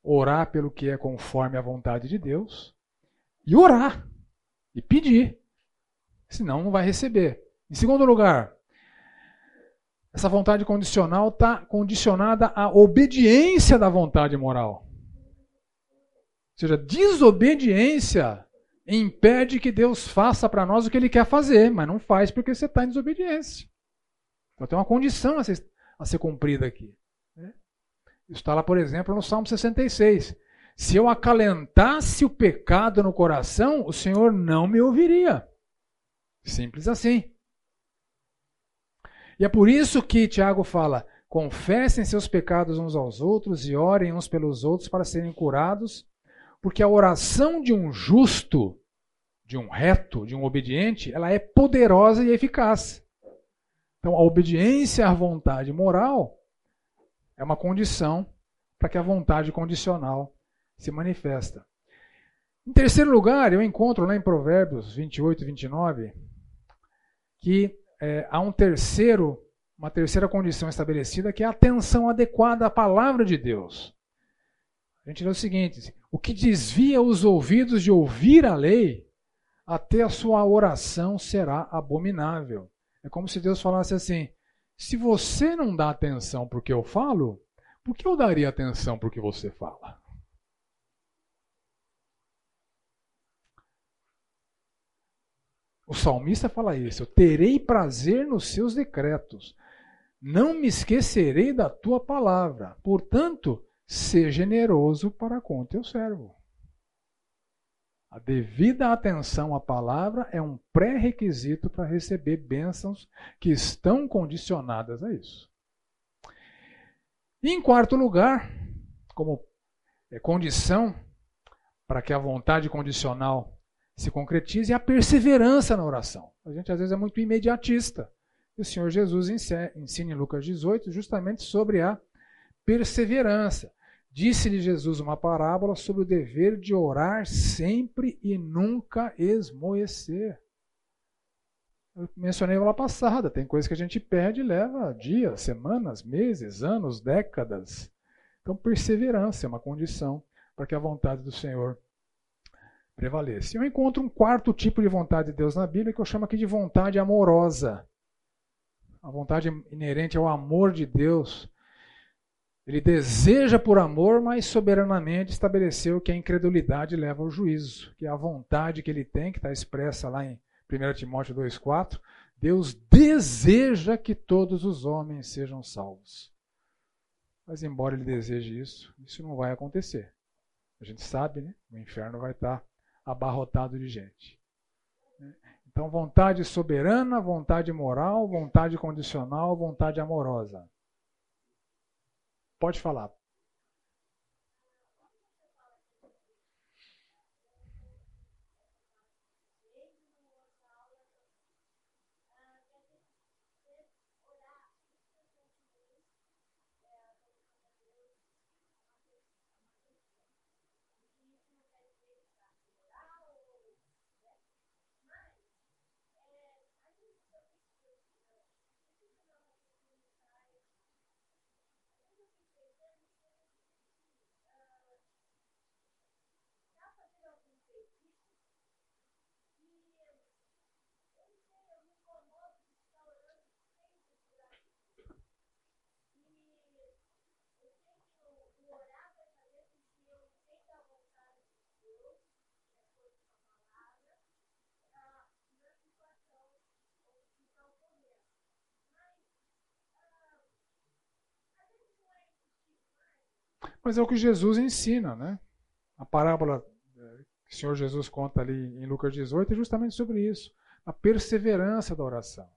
Orar pelo que é conforme a vontade de Deus e orar e pedir. Senão não vai receber. Em segundo lugar, essa vontade condicional está condicionada à obediência da vontade moral. Ou seja, desobediência impede que Deus faça para nós o que Ele quer fazer, mas não faz porque você está em desobediência. Então tem uma condição a ser, a ser cumprida aqui. Né? Isso está lá, por exemplo, no Salmo 66. Se eu acalentasse o pecado no coração, o Senhor não me ouviria. Simples assim. E é por isso que Tiago fala: confessem seus pecados uns aos outros e orem uns pelos outros para serem curados. Porque a oração de um justo, de um reto, de um obediente, ela é poderosa e eficaz. Então, a obediência à vontade moral é uma condição para que a vontade condicional se manifesta. Em terceiro lugar, eu encontro lá em Provérbios 28 e 29 que é, há um terceiro, uma terceira condição estabelecida que é a atenção adequada à palavra de Deus. A gente vê o seguinte: o que desvia os ouvidos de ouvir a lei, até a sua oração será abominável. É como se Deus falasse assim: se você não dá atenção para o que eu falo, por que eu daria atenção para o que você fala? O salmista fala isso: eu terei prazer nos seus decretos, não me esquecerei da tua palavra. Portanto, Ser generoso para com teu servo. A devida atenção à palavra é um pré-requisito para receber bênçãos que estão condicionadas a isso. E em quarto lugar, como é, condição para que a vontade condicional se concretize, é a perseverança na oração. A gente às vezes é muito imediatista. E o Senhor Jesus ensina em Lucas 18 justamente sobre a perseverança. Disse-lhe Jesus uma parábola sobre o dever de orar sempre e nunca esmoecer. Eu mencionei lá passada, tem coisa que a gente perde e leva dias, semanas, meses, anos, décadas. Então, perseverança é uma condição para que a vontade do Senhor prevaleça. Eu encontro um quarto tipo de vontade de Deus na Bíblia que eu chamo aqui de vontade amorosa. A vontade inerente ao amor de Deus ele deseja por amor, mas soberanamente estabeleceu que a incredulidade leva ao juízo, que é a vontade que ele tem, que está expressa lá em 1 Timóteo 2,4. Deus deseja que todos os homens sejam salvos. Mas, embora ele deseje isso, isso não vai acontecer. A gente sabe, né? O inferno vai estar abarrotado de gente. Então, vontade soberana, vontade moral, vontade condicional, vontade amorosa. Pode falar. Mas é o que Jesus ensina, né? A parábola eh, que o Senhor Jesus conta ali em Lucas 18 é justamente sobre isso. A perseverança da oração.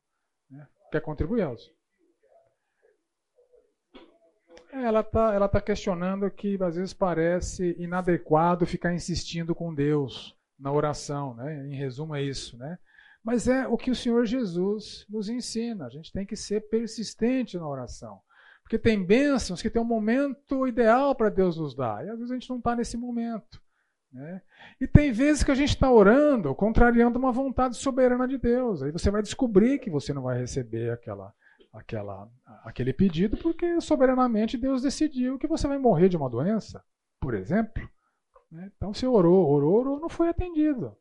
Né? Quer contribuir, Elcio? É, ela está ela tá questionando que às vezes parece inadequado ficar insistindo com Deus na oração, né? Em resumo é isso, né? Mas é o que o Senhor Jesus nos ensina. A gente tem que ser persistente na oração. Porque tem bênçãos que tem um momento ideal para Deus nos dar. E às vezes a gente não está nesse momento. Né? E tem vezes que a gente está orando, contrariando uma vontade soberana de Deus. Aí você vai descobrir que você não vai receber aquela, aquela, aquele pedido, porque soberanamente Deus decidiu que você vai morrer de uma doença, por exemplo. Né? Então você orou, orou, orou, não foi atendido.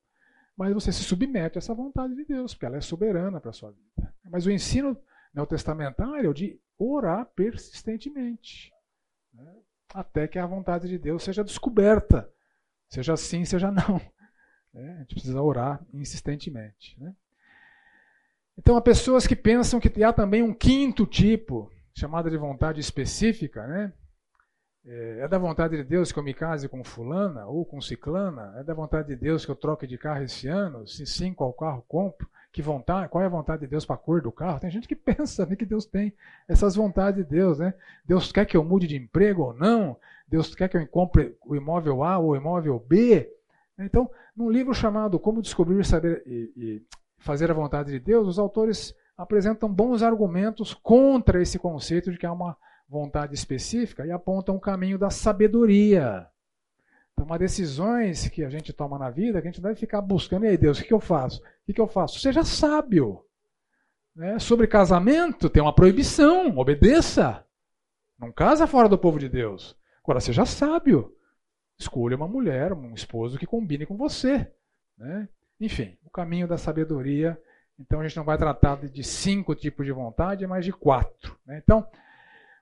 Mas você se submete a essa vontade de Deus, porque ela é soberana para a sua vida. Mas o ensino neotestamentário é de orar persistentemente, né? até que a vontade de Deus seja descoberta, seja sim, seja não. Né? A gente precisa orar insistentemente. Né? Então, há pessoas que pensam que há também um quinto tipo, chamado de vontade específica, né? É, é da vontade de Deus que eu me case com fulana ou com ciclana? É da vontade de Deus que eu troque de carro esse ano? Se sim, qual carro compro? Que vontade? Qual é a vontade de Deus para a cor do carro? Tem gente que pensa né, que Deus tem essas vontades de Deus, né? Deus quer que eu mude de emprego ou não? Deus quer que eu compre o imóvel A ou o imóvel B? Então, num livro chamado Como Descobrir Saber e, e fazer a vontade de Deus, os autores apresentam bons argumentos contra esse conceito de que há uma vontade específica e apontam o caminho da sabedoria. Há decisões que a gente toma na vida que a gente deve ficar buscando. E aí, Deus, o que eu faço? O que eu faço? Seja sábio. Né? Sobre casamento, tem uma proibição. Obedeça. Não casa fora do povo de Deus. Agora, seja sábio. Escolha uma mulher, um esposo que combine com você. Né? Enfim, o caminho da sabedoria. Então, a gente não vai tratar de cinco tipos de vontade, mas de quatro. Né? Então,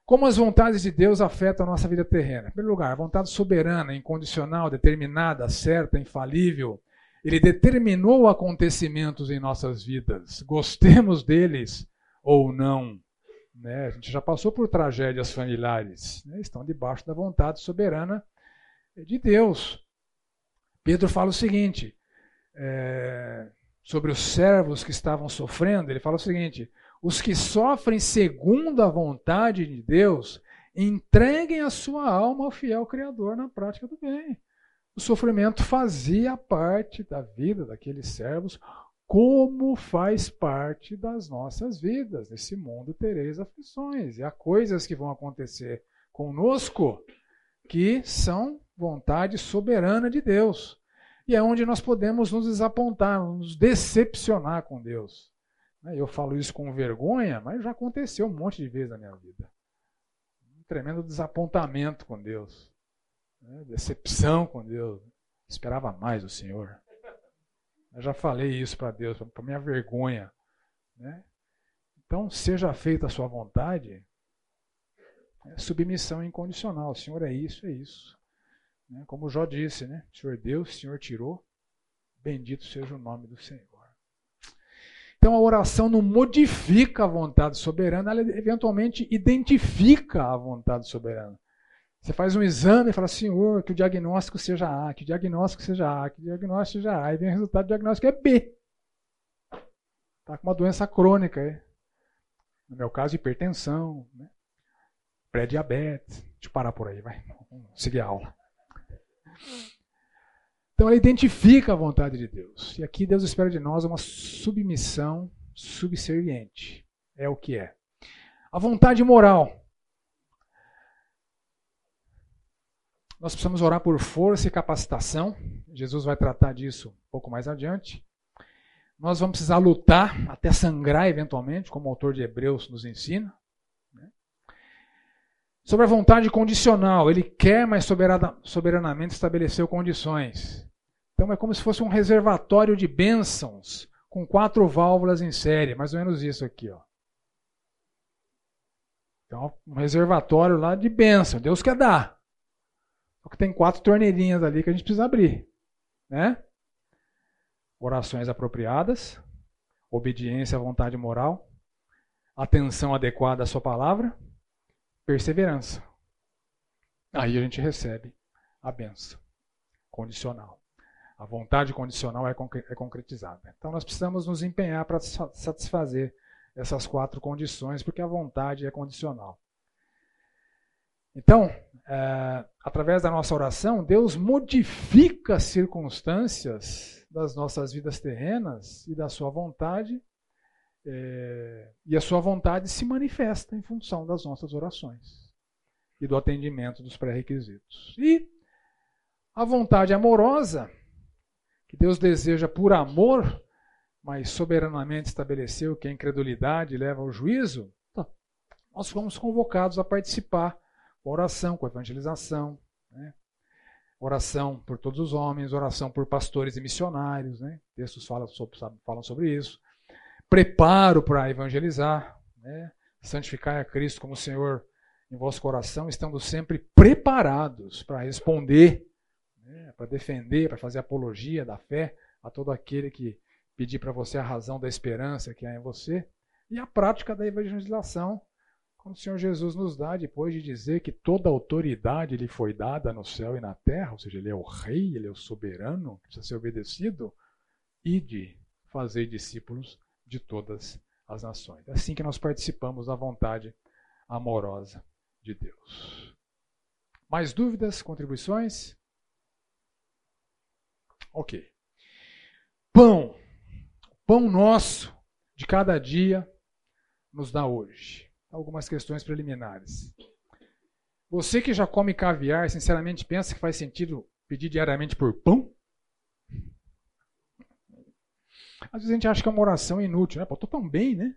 como as vontades de Deus afetam a nossa vida terrena? Em primeiro lugar, a vontade soberana, incondicional, determinada, certa, infalível. Ele determinou acontecimentos em nossas vidas, gostemos deles ou não. Né? A gente já passou por tragédias familiares, né? estão debaixo da vontade soberana de Deus. Pedro fala o seguinte é, sobre os servos que estavam sofrendo: ele fala o seguinte os que sofrem segundo a vontade de Deus, entreguem a sua alma ao fiel Criador na prática do bem. O sofrimento fazia parte da vida daqueles servos, como faz parte das nossas vidas. Nesse mundo tereis aflições, e há coisas que vão acontecer conosco que são vontade soberana de Deus. E é onde nós podemos nos desapontar, nos decepcionar com Deus. Né, eu falo isso com vergonha, mas já aconteceu um monte de vezes na minha vida. Um tremendo desapontamento com Deus. Né, decepção com Deus. Esperava mais do Senhor. Eu já falei isso para Deus, para minha vergonha. Né? Então, seja feita a sua vontade. É submissão incondicional. O Senhor é isso, é isso. Né? Como o Jó disse, né? O Senhor deu, o Senhor tirou. Bendito seja o nome do Senhor. Então a oração não modifica a vontade soberana, ela eventualmente identifica a vontade soberana. Você faz um exame e fala, Senhor, que o diagnóstico seja A, que o diagnóstico seja A, que o diagnóstico seja A, e vem o resultado do diagnóstico é B. Está com uma doença crônica. É? No meu caso, hipertensão, né? pré-diabetes. Deixa eu parar por aí, vai. Vamos seguir a aula. Então ela identifica a vontade de Deus. E aqui Deus espera de nós uma submissão subserviente. É o que é. A vontade moral. Nós precisamos orar por força e capacitação. Jesus vai tratar disso um pouco mais adiante. Nós vamos precisar lutar até sangrar eventualmente, como o autor de Hebreus nos ensina. Né? Sobre a vontade condicional, ele quer, mas soberanamente estabeleceu condições. Então é como se fosse um reservatório de bênçãos com quatro válvulas em série, mais ou menos isso aqui, ó. Então, um reservatório lá de bênção. Deus quer dar. Só que tem quatro torneirinhas ali que a gente precisa abrir. Né? Orações apropriadas, obediência à vontade moral, atenção adequada à sua palavra, perseverança. aí a gente recebe a benção condicional. A vontade condicional é, é concretizada. Então nós precisamos nos empenhar para satisfazer essas quatro condições, porque a vontade é condicional. Então, é, através da nossa oração, Deus modifica as circunstâncias das nossas vidas terrenas e da sua vontade, é, e a sua vontade se manifesta em função das nossas orações e do atendimento dos pré-requisitos. E a vontade amorosa, que Deus deseja por amor, mas soberanamente estabeleceu que a incredulidade leva ao juízo, tá. nós fomos convocados a participar com oração, com evangelização, né? oração por todos os homens, oração por pastores e missionários, né? textos falam sobre, falam sobre isso, preparo para evangelizar, né? santificar a Cristo como Senhor em vosso coração, estando sempre preparados para responder, né? para defender, para fazer apologia da fé a todo aquele que pedir para você a razão da esperança que há em você, e a prática da evangelização como o Senhor Jesus nos dá, depois de dizer que toda autoridade lhe foi dada no céu e na terra, ou seja, ele é o rei, ele é o soberano, precisa ser obedecido, e de fazer discípulos de todas as nações. É assim que nós participamos da vontade amorosa de Deus. Mais dúvidas, contribuições? Ok. Pão. Pão nosso de cada dia nos dá hoje algumas questões preliminares. Você que já come caviar, sinceramente pensa que faz sentido pedir diariamente por pão? Às vezes a gente acha que é uma oração inútil, né? Pô, tô tão bem, né?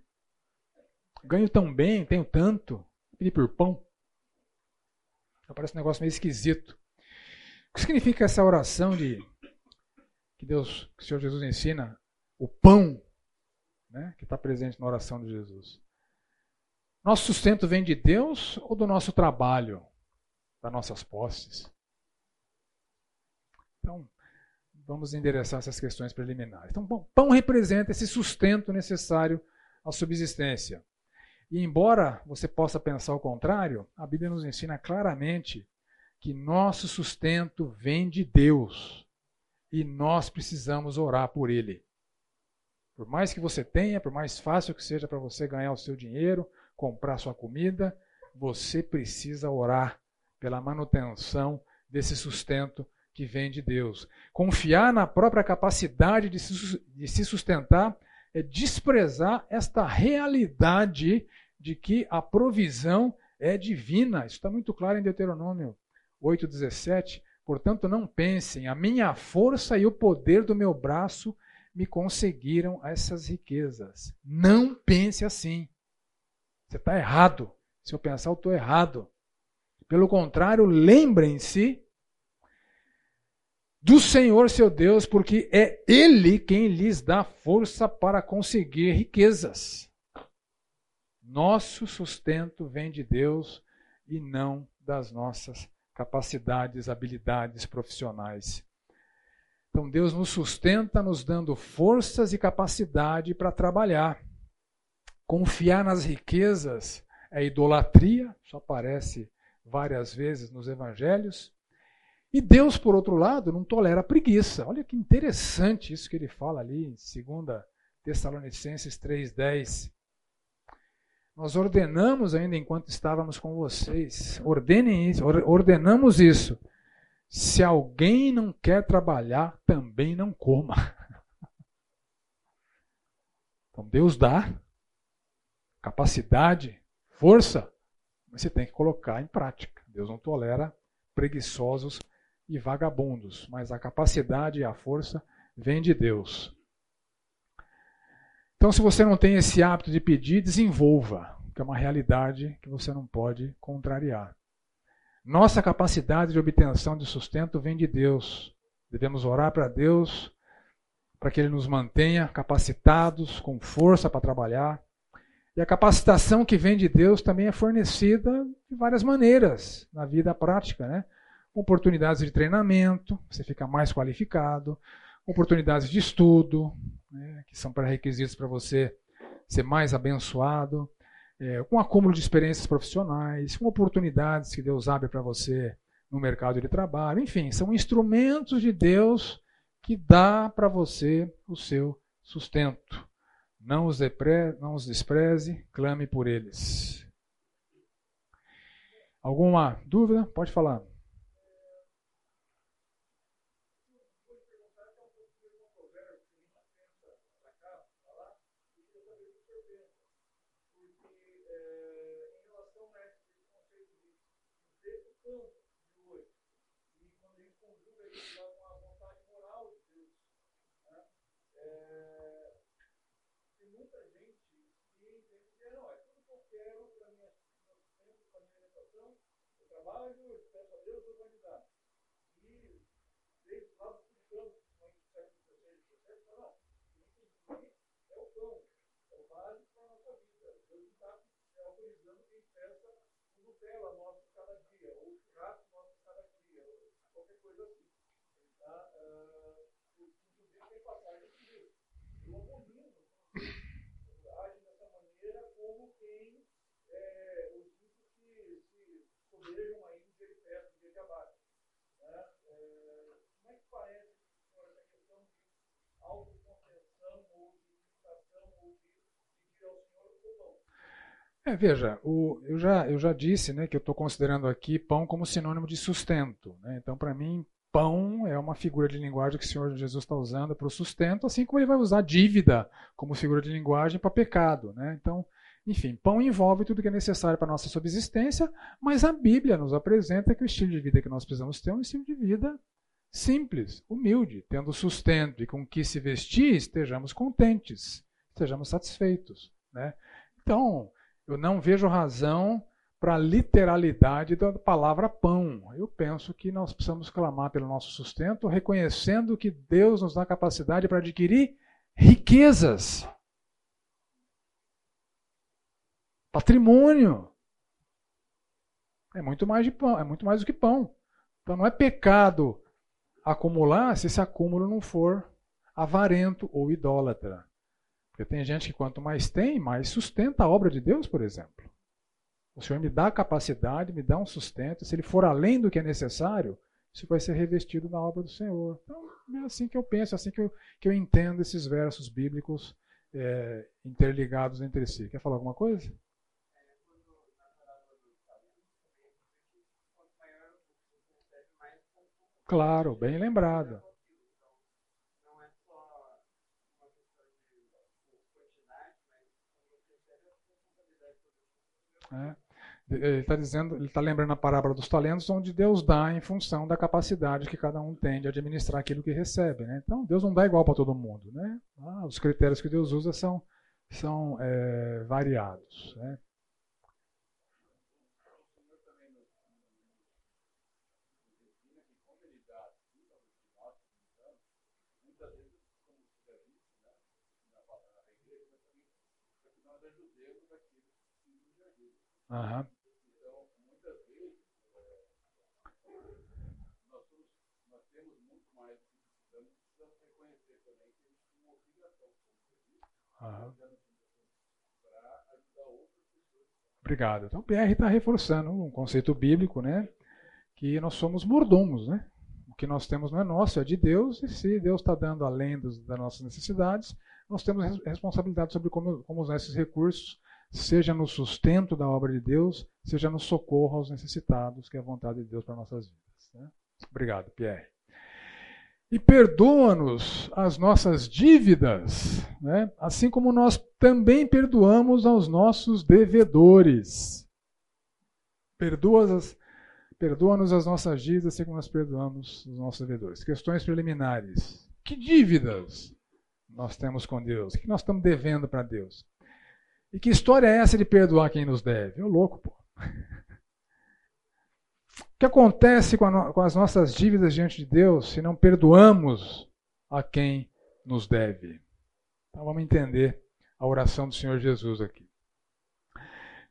Ganho tão bem, tenho tanto. Pedir por pão. Parece um negócio meio esquisito. O que significa essa oração de que Deus, que o Senhor Jesus ensina? O pão, né? Que está presente na oração de Jesus. Nosso sustento vem de Deus ou do nosso trabalho, das nossas posses? Então, vamos endereçar essas questões preliminares. Então, bom, pão representa esse sustento necessário à subsistência. E embora você possa pensar o contrário, a Bíblia nos ensina claramente que nosso sustento vem de Deus e nós precisamos orar por ele. Por mais que você tenha, por mais fácil que seja para você ganhar o seu dinheiro, comprar sua comida, você precisa orar pela manutenção desse sustento que vem de Deus. Confiar na própria capacidade de se sustentar é desprezar esta realidade de que a provisão é divina. Isso está muito claro em Deuteronômio 8,17. Portanto, não pensem, a minha força e o poder do meu braço me conseguiram essas riquezas. Não pense assim. Você está errado. Se eu pensar, eu estou errado. Pelo contrário, lembrem-se do Senhor seu Deus, porque é Ele quem lhes dá força para conseguir riquezas. Nosso sustento vem de Deus e não das nossas capacidades, habilidades profissionais. Então Deus nos sustenta, nos dando forças e capacidade para trabalhar. Confiar nas riquezas é idolatria, isso aparece várias vezes nos evangelhos. E Deus, por outro lado, não tolera preguiça. Olha que interessante isso que ele fala ali em 2 Tessalonicenses 3,10. Nós ordenamos ainda enquanto estávamos com vocês. Ordenem isso, ordenamos isso. Se alguém não quer trabalhar, também não coma. Então Deus dá, capacidade, força, mas você tem que colocar em prática. Deus não tolera preguiçosos e vagabundos, mas a capacidade e a força vem de Deus. Então, se você não tem esse hábito de pedir, desenvolva, que é uma realidade que você não pode contrariar. Nossa capacidade de obtenção de sustento vem de Deus. Devemos orar para Deus para que Ele nos mantenha capacitados, com força para trabalhar. E a capacitação que vem de Deus também é fornecida de várias maneiras na vida prática, né? Oportunidades de treinamento, você fica mais qualificado, oportunidades de estudo, né, que são pré-requisitos para você ser mais abençoado, é, com acúmulo de experiências profissionais, com oportunidades que Deus abre para você no mercado de trabalho. Enfim, são instrumentos de Deus que dá para você o seu sustento. Não os, depre, não os despreze, clame por eles. Alguma dúvida? Pode falar. Nutella nosso cada dia, ou churrasco nosso cada dia, ou qualquer coisa assim. Tá? Uh, inclusive tem passagem que diz, eu abomino agem dessa maneira como quem é, os ímpios se, se sobejam a Índia de perto, de abaixo. Né? É, como é que parece, senhor, essa questão de autocontenção ou de imitação ou de pedir ao Senhor o pão? É, veja, o, eu, já, eu já disse né, que eu estou considerando aqui pão como sinônimo de sustento. Né? Então, para mim, pão é uma figura de linguagem que o Senhor Jesus está usando para o sustento, assim como ele vai usar dívida como figura de linguagem para pecado. Né? Então, enfim, pão envolve tudo que é necessário para a nossa subsistência, mas a Bíblia nos apresenta que o estilo de vida que nós precisamos ter é um estilo de vida simples, humilde, tendo sustento e com que se vestir, estejamos contentes, estejamos satisfeitos. Né? Então, eu não vejo razão para a literalidade da palavra pão. Eu penso que nós precisamos clamar pelo nosso sustento, reconhecendo que Deus nos dá capacidade para adquirir riquezas, patrimônio. É muito mais de pão, é muito mais do que pão. Então não é pecado acumular se esse acúmulo não for avarento ou idólatra. Porque tem gente que quanto mais tem, mais sustenta a obra de Deus, por exemplo. O Senhor me dá capacidade, me dá um sustento. Se ele for além do que é necessário, isso vai ser revestido na obra do Senhor. Então, é assim que eu penso, é assim que eu, que eu entendo esses versos bíblicos é, interligados entre si. Quer falar alguma coisa? Claro, bem lembrado. É. Ele está dizendo, ele está lembrando a parábola dos talentos, onde Deus dá em função da capacidade que cada um tem de administrar aquilo que recebe. Né? Então, Deus não dá igual para todo mundo. Né? Ah, os critérios que Deus usa são, são é, variados. Né? Uhum. Então, muitas vezes, nós, nós temos muito mais do que precisamos, precisamos reconhecer também que eles têm uma obrigação como serviço para ajudar outras pessoas. Obrigado. Então, o PR está reforçando um conceito bíblico, né? Que nós somos mordomos, né? O que nós temos não é nosso, é de Deus, e se Deus está dando além dos, das nossas necessidades, nós temos responsabilidade sobre como, como usar esses recursos seja no sustento da obra de Deus, seja no socorro aos necessitados, que é a vontade de Deus para nossas vidas. Né? Obrigado, Pierre. E perdoa-nos as nossas dívidas, né? assim como nós também perdoamos aos nossos devedores. Perdoa-nos perdoa as nossas dívidas, assim como nós perdoamos os nossos devedores. Questões preliminares. Que dívidas nós temos com Deus? O que nós estamos devendo para Deus? E que história é essa de perdoar quem nos deve? Ô louco, pô. O que acontece com, com, as nossas dívidas diante de Deus se não perdoamos a quem nos deve? Então vamos entender a oração do Senhor Jesus aqui.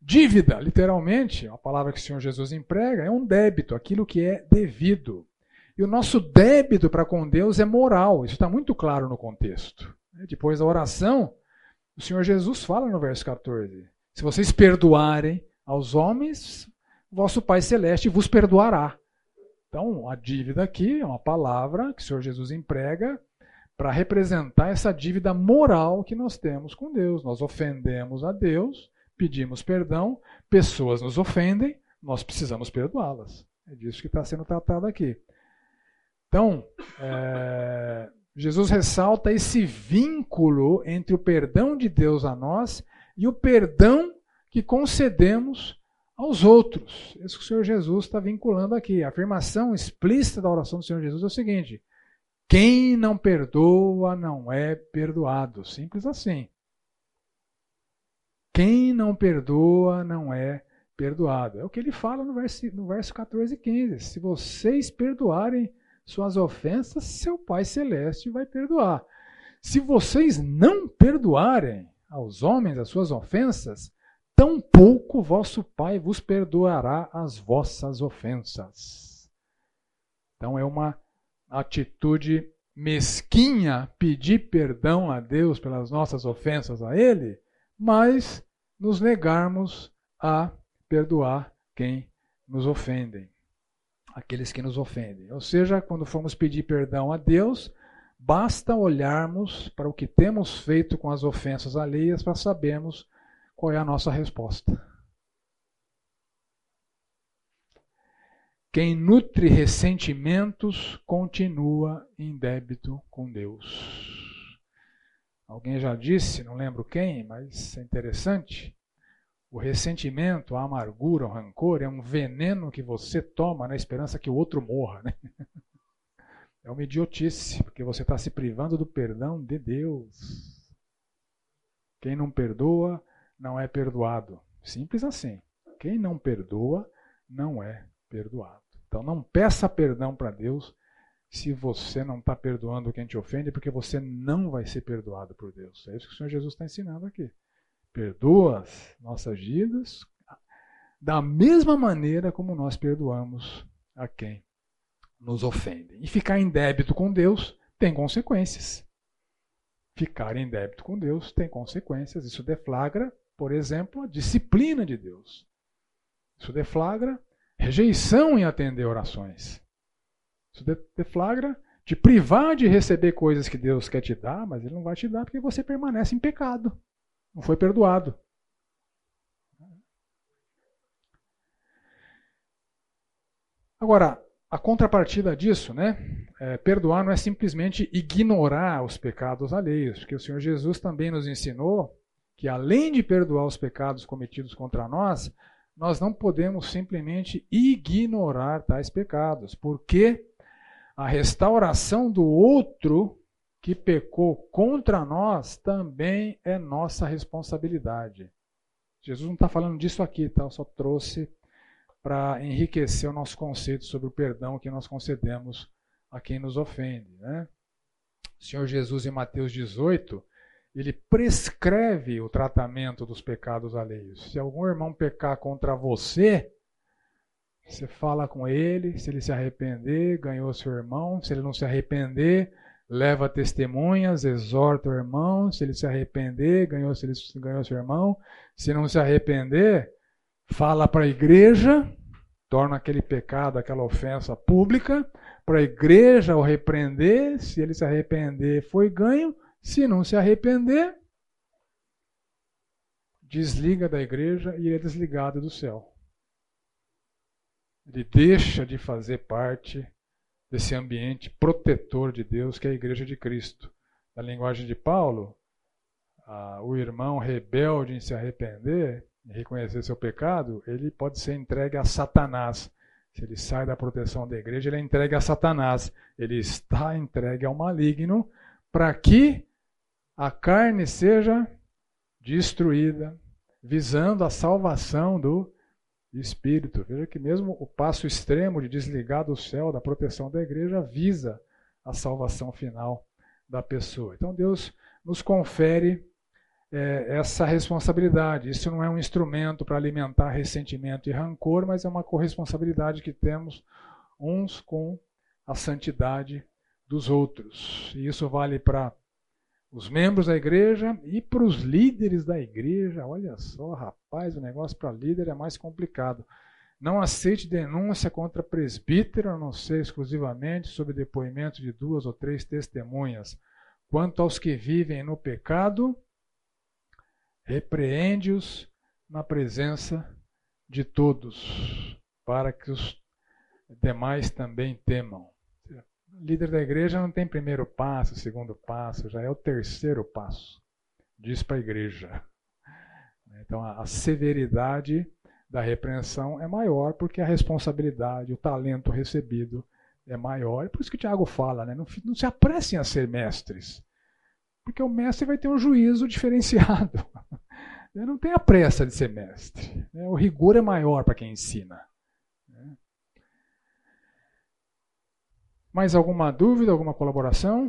Dívida, literalmente, a palavra que o Senhor Jesus emprega, é um débito, aquilo que é devido. E o nosso débito para com Deus é moral, isso está muito claro no contexto. Depois da oração, o Senhor Jesus fala no verso 14: Se vocês perdoarem aos homens, vosso Pai Celeste vos perdoará. Então, a dívida aqui é uma palavra que o Senhor Jesus emprega para representar essa dívida moral que nós temos com Deus. Nós ofendemos a Deus, pedimos perdão, pessoas nos ofendem, nós precisamos perdoá-las. É disso que está sendo tratado aqui. Então, é, Jesus ressalta esse vínculo entre o perdão de Deus a nós e o perdão que concedemos aos outros. Isso que o Senhor Jesus está vinculando aqui. A afirmação explícita da oração do Senhor Jesus é o seguinte: quem não perdoa não é perdoado. Simples assim. Quem não perdoa não é perdoado. É o que ele fala no verso, no verso 14 e 15. Se vocês perdoarem suas ofensas, seu Pai Celeste vai perdoar. Se vocês não perdoarem aos homens as suas ofensas, tampouco vosso Pai vos perdoará as vossas ofensas. Então é uma atitude mesquinha pedir perdão a Deus pelas nossas ofensas a Ele, mas nos negarmos a perdoar quem nos ofendem, aqueles que nos ofendem. Ou seja, quando formos pedir perdão a Deus, basta olharmos para o que temos feito com as ofensas alheias para sabermos qual é a nossa resposta? Quem nutre ressentimentos continua em débito com Deus. Alguém já disse, não lembro quem, mas é interessante. O ressentimento, a amargura, o rancor é um veneno que você toma na esperança que o outro morra. Né? É uma idiotice, porque você está se privando do perdão de Deus. Quem não perdoa não é perdoado. Simples assim. Quem não perdoa não é perdoado. Então não peça perdão para Deus se você não está perdoando quem te ofende, porque você não vai ser perdoado por Deus. É isso que o Senhor Jesus está ensinando aqui. Perdoa as nossas dívidas da mesma maneira como nós perdoamos a quem nos ofende. E ficar em débito com Deus tem consequências. Ficar em débito com Deus tem consequências. Isso deflagra por exemplo, a disciplina de Deus. Isso deflagra rejeição em atender orações. Isso deflagra te privar de receber coisas que Deus quer te dar, mas Ele não vai te dar porque você permanece em pecado. Não foi perdoado. Agora, a contrapartida disso, né? É, perdoar não é simplesmente ignorar os pecados alheios, porque o Senhor Jesus também nos ensinou que além de perdoar os pecados cometidos contra nós, nós não podemos simplesmente ignorar tais pecados, porque a restauração do outro que pecou contra nós também é nossa responsabilidade. Jesus não está falando disso aqui, tá? Eu só trouxe para enriquecer o nosso conceito sobre o perdão que nós concedemos a quem nos ofende. Né? O Senhor Jesus, em Mateus 18, ele prescreve o tratamento dos pecados alheios. Se algum irmão pecar contra você, você fala com ele, se ele se arrepender, ganhou seu irmão, se ele não se arrepender, leva testemunhas, exorta o irmão, se ele se arrepender, ganhou, se ele ganhou seu irmão, se não se arrepender, fala para a igreja, torna aquele pecado, aquela ofensa pública, para a igreja o repreender, se ele se arrepender, foi ganho, se não se arrepender, desliga da igreja e ele é desligado do céu. Ele deixa de fazer parte desse ambiente protetor de Deus que é a igreja de Cristo. Na linguagem de Paulo, o irmão rebelde em se arrepender e reconhecer seu pecado, ele pode ser entregue a Satanás. Se ele sai da proteção da igreja, ele é entregue a Satanás. Ele está entregue ao maligno para que a carne seja destruída, visando a salvação do espírito. Veja que mesmo o passo extremo de desligar do céu, da proteção da igreja, visa a salvação final da pessoa. Então Deus nos confere é, essa responsabilidade. Isso não é um instrumento para alimentar ressentimento e rancor, mas é uma corresponsabilidade que temos uns com a santidade dos outros. E isso vale para os membros da igreja e para os líderes da igreja. Olha só, rapaz, o negócio para líder é mais complicado. Não aceite denúncia contra presbítero, a não ser exclusivamente sob depoimento de duas ou três testemunhas. Quanto aos que vivem no pecado, repreende-os na presença de todos, para que os demais também temam. Líder da igreja não tem primeiro passo, segundo passo, já é o terceiro passo. Diz para a igreja. Então a severidade da repreensão é maior porque a responsabilidade, o talento recebido é maior. É por isso que o Tiago fala, né? não, não se apressem a ser mestres, porque o mestre vai ter um juízo diferenciado. Não tem a pressa de ser mestre. Né? O rigor é maior para quem ensina. Mais alguma dúvida, alguma colaboração?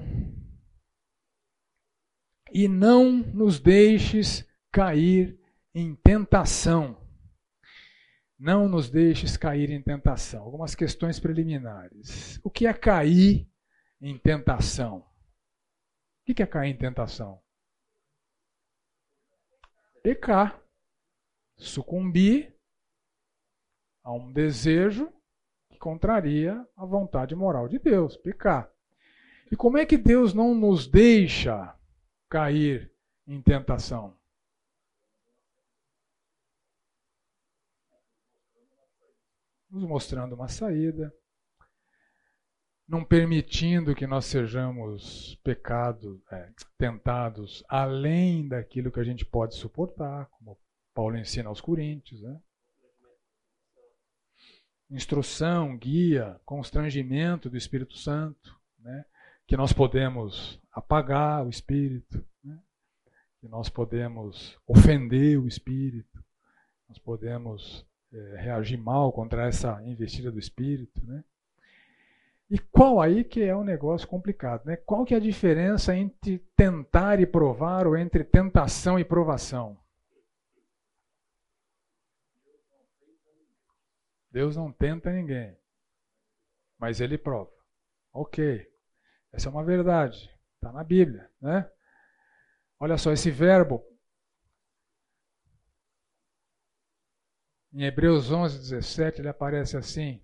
E não nos deixes cair em tentação. Não nos deixes cair em tentação. Algumas questões preliminares. O que é cair em tentação? O que é cair em tentação? Pecar. Sucumbir a um desejo que contraria a vontade moral de Deus. Pecar. E como é que Deus não nos deixa cair em tentação? nos mostrando uma saída, não permitindo que nós sejamos pecados, é, tentados além daquilo que a gente pode suportar, como Paulo ensina aos Coríntios. Né? Instrução, guia, constrangimento do Espírito Santo, né? que nós podemos apagar o Espírito, né? que nós podemos ofender o Espírito, nós podemos é, reagir mal contra essa investida do espírito, né? E qual aí que é um negócio complicado, né? Qual que é a diferença entre tentar e provar ou entre tentação e provação? Deus não tenta ninguém, mas ele prova. Ok, essa é uma verdade, está na Bíblia, né? Olha só, esse verbo Em Hebreus 11, 17, ele aparece assim: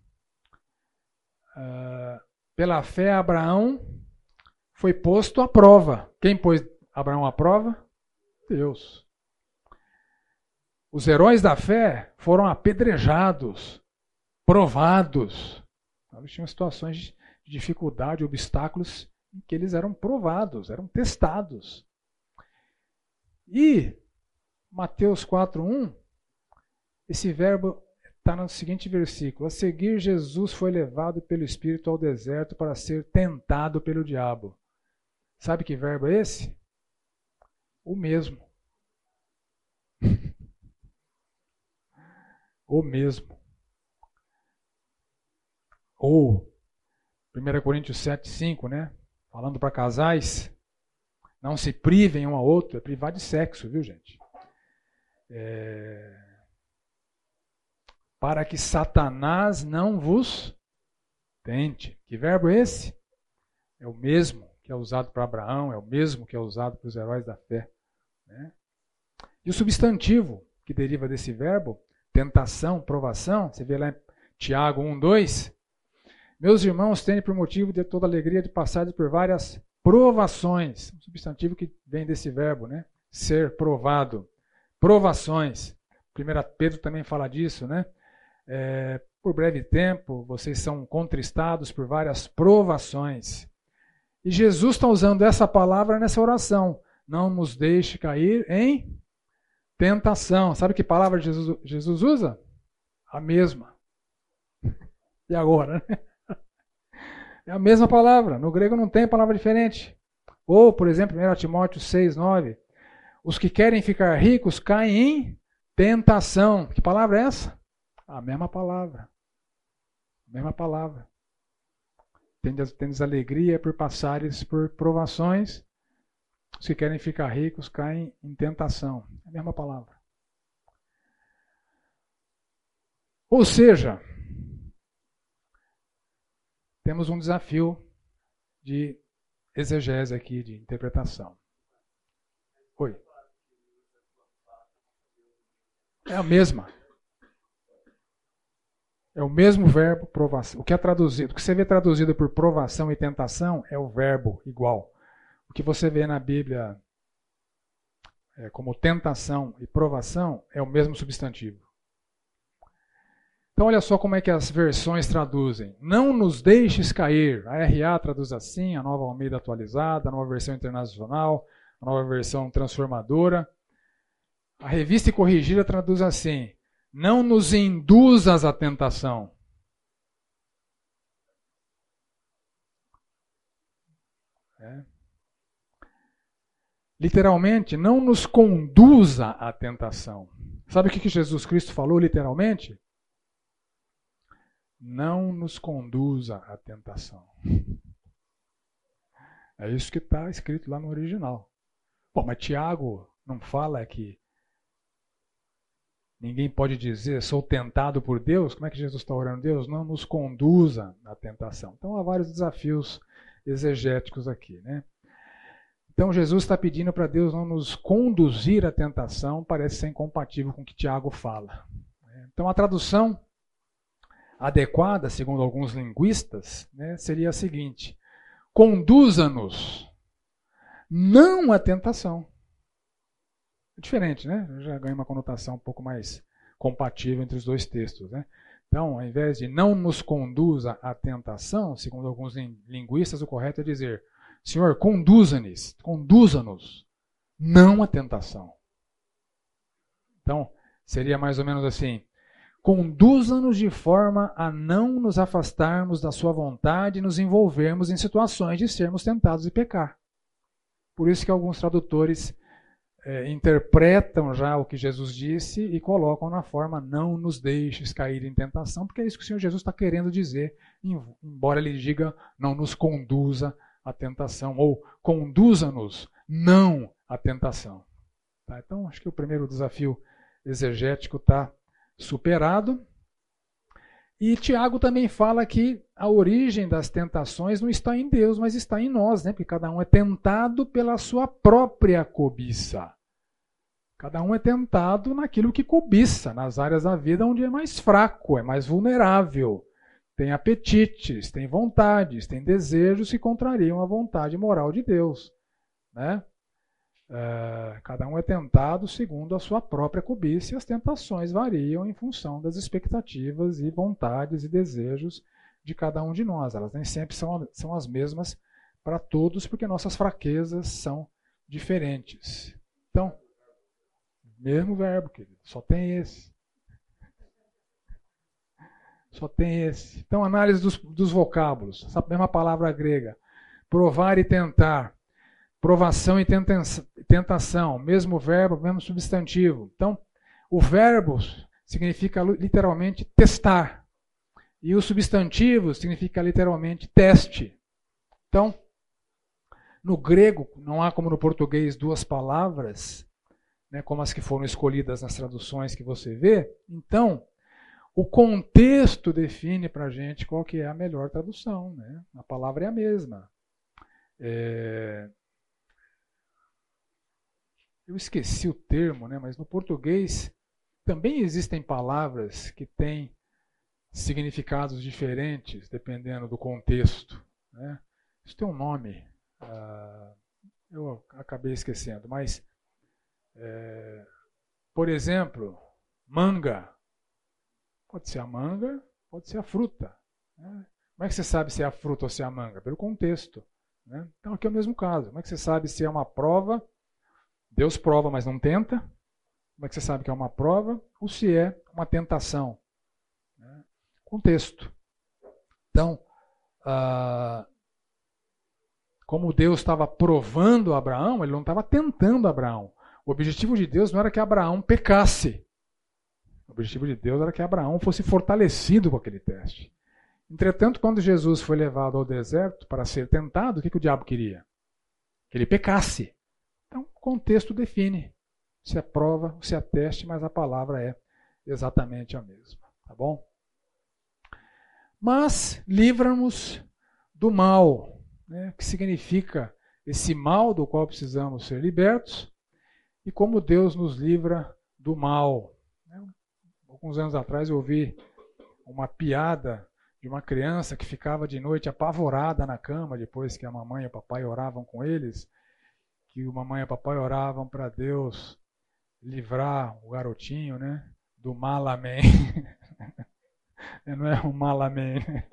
uh, Pela fé, Abraão foi posto à prova. Quem pôs Abraão à prova? Deus. Os heróis da fé foram apedrejados, provados. Eles tinham situações de dificuldade, obstáculos em que eles eram provados, eram testados. E Mateus 4:1 esse verbo está no seguinte versículo: A seguir, Jesus foi levado pelo Espírito ao deserto para ser tentado pelo diabo. Sabe que verbo é esse? O mesmo. o mesmo. Ou 1 Coríntios 7, 5, né? Falando para casais, não se privem um ao outro, é privar de sexo, viu, gente? É para que Satanás não vos tente. Que verbo é esse? É o mesmo que é usado para Abraão, é o mesmo que é usado para os heróis da fé. Né? E o substantivo que deriva desse verbo, tentação, provação, você vê lá em Tiago 1, 2. Meus irmãos, têm por motivo de toda alegria de passar por várias provações. Um substantivo que vem desse verbo, né? Ser provado. Provações. 1 Pedro também fala disso, né? É, por breve tempo, vocês são contristados por várias provações. E Jesus está usando essa palavra nessa oração. Não nos deixe cair em tentação. Sabe que palavra Jesus, Jesus usa? A mesma. E agora? Né? É a mesma palavra. No grego não tem palavra diferente. Ou, por exemplo, 1 Timóteo 6, 9. Os que querem ficar ricos caem em tentação. Que palavra é essa? A mesma palavra. A mesma palavra. Tendes, tendes alegria por passares por provações. Os que querem ficar ricos caem em tentação. A mesma palavra. Ou seja, temos um desafio de exegese aqui, de interpretação. Oi. É a mesma. É o mesmo verbo provação. O que é traduzido, o que você vê traduzido por provação e tentação é o verbo igual. O que você vê na Bíblia é, como tentação e provação é o mesmo substantivo. Então olha só como é que as versões traduzem. Não nos deixes cair. A RA traduz assim, a nova Almeida atualizada, a nova versão internacional, a nova versão transformadora. A revista corrigida traduz assim: não nos induzas à tentação. É. Literalmente, não nos conduza à tentação. Sabe o que Jesus Cristo falou literalmente? Não nos conduza à tentação. É isso que está escrito lá no original. Bom, mas Tiago não fala que ninguém pode dizer sou tentado por Deus? Como é que Jesus está orando? Deus não nos conduza à tentação. Então há vários desafios exegéticos aqui, né? Então Jesus está pedindo para Deus não nos conduzir à tentação, parece ser incompatível com o que Tiago fala. Então a tradução adequada, segundo alguns linguistas, né, seria a seguinte: conduza-nos não à tentação. É diferente, né? Já ganha uma conotação um pouco mais compatível entre os dois textos, né? Então, ao invés de não nos conduza à tentação, segundo alguns linguistas, o correto é dizer Senhor, conduza-nos, conduza-nos, não a tentação. Então, seria mais ou menos assim: conduza-nos de forma a não nos afastarmos da Sua vontade e nos envolvermos em situações de sermos tentados e pecar. Por isso que alguns tradutores é, interpretam já o que Jesus disse e colocam na forma não nos deixes cair em tentação, porque é isso que o Senhor Jesus está querendo dizer, embora ele diga não nos conduza a tentação, ou conduza-nos não à tentação. Tá? Então, acho que o primeiro desafio exegético está superado. E Tiago também fala que a origem das tentações não está em Deus, mas está em nós, né? porque cada um é tentado pela sua própria cobiça. Cada um é tentado naquilo que cobiça, nas áreas da vida onde é mais fraco, é mais vulnerável tem apetites, tem vontades, tem desejos que contrariam a vontade moral de Deus. Né? É, cada um é tentado segundo a sua própria cobiça e as tentações variam em função das expectativas e vontades e desejos de cada um de nós. Elas nem sempre são, são as mesmas para todos, porque nossas fraquezas são diferentes. Então, mesmo verbo, querido, só tem esse. Só tem esse. Então, análise dos, dos vocábulos. Essa mesma palavra grega. Provar e tentar. Provação e tentação. Mesmo verbo, mesmo substantivo. Então, o verbo significa literalmente testar. E o substantivo significa literalmente teste. Então, no grego, não há como no português duas palavras, né, como as que foram escolhidas nas traduções que você vê. Então, o contexto define para a gente qual que é a melhor tradução. Né? A palavra é a mesma. É... Eu esqueci o termo, né? mas no português também existem palavras que têm significados diferentes dependendo do contexto. Né? Isso tem um nome, uh, eu acabei esquecendo, mas, é, por exemplo, manga Pode ser a manga, pode ser a fruta. Né? Como é que você sabe se é a fruta ou se é a manga? Pelo contexto. Né? Então aqui é o mesmo caso. Como é que você sabe se é uma prova? Deus prova, mas não tenta. Como é que você sabe que é uma prova? Ou se é uma tentação? Né? Contexto. Então, ah, como Deus estava provando Abraão, ele não estava tentando Abraão. O objetivo de Deus não era que Abraão pecasse. O objetivo de Deus era que Abraão fosse fortalecido com aquele teste. Entretanto, quando Jesus foi levado ao deserto para ser tentado, o que, que o diabo queria? Que ele pecasse. Então, o contexto define se é prova, se é teste, mas a palavra é exatamente a mesma. Tá bom? Mas livra-nos do mal, né, que significa esse mal do qual precisamos ser libertos, e como Deus nos livra do mal alguns anos atrás eu ouvi um uma piada de uma criança que ficava de noite apavorada na cama depois que a mamãe e o papai oravam com eles, que o mamãe e o papai oravam para Deus livrar o garotinho, né, do mal amém. Não é um mal amém. Né?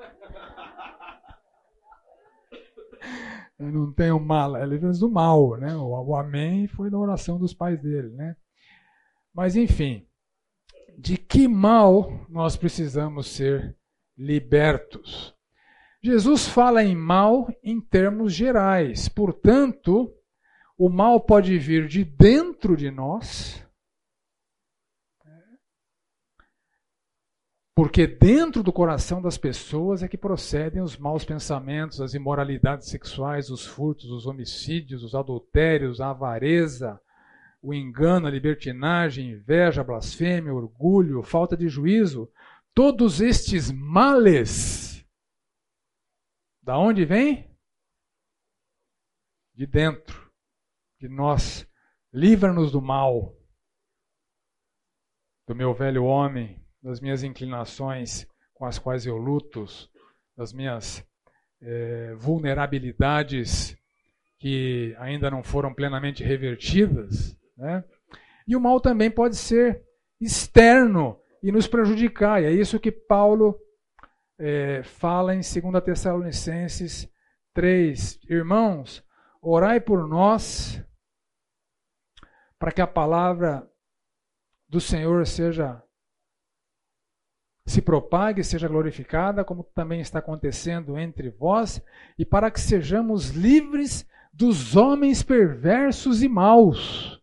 Não tem o mal, é livre do mal, né? O, amém foi da oração dos pais dele, né? Mas enfim, de que mal nós precisamos ser libertos? Jesus fala em mal em termos gerais. Portanto, o mal pode vir de dentro de nós, porque dentro do coração das pessoas é que procedem os maus pensamentos, as imoralidades sexuais, os furtos, os homicídios, os adultérios, a avareza, o engano, a libertinagem, inveja, blasfêmia, orgulho, falta de juízo, todos estes males, da onde vem? De dentro de nós. Livra-nos do mal, do meu velho homem, das minhas inclinações com as quais eu luto, das minhas é, vulnerabilidades que ainda não foram plenamente revertidas. Né? E o mal também pode ser externo e nos prejudicar. E é isso que Paulo é, fala em 2 Tessalonicenses 3. Irmãos, orai por nós para que a palavra do Senhor seja se propague, seja glorificada, como também está acontecendo entre vós, e para que sejamos livres dos homens perversos e maus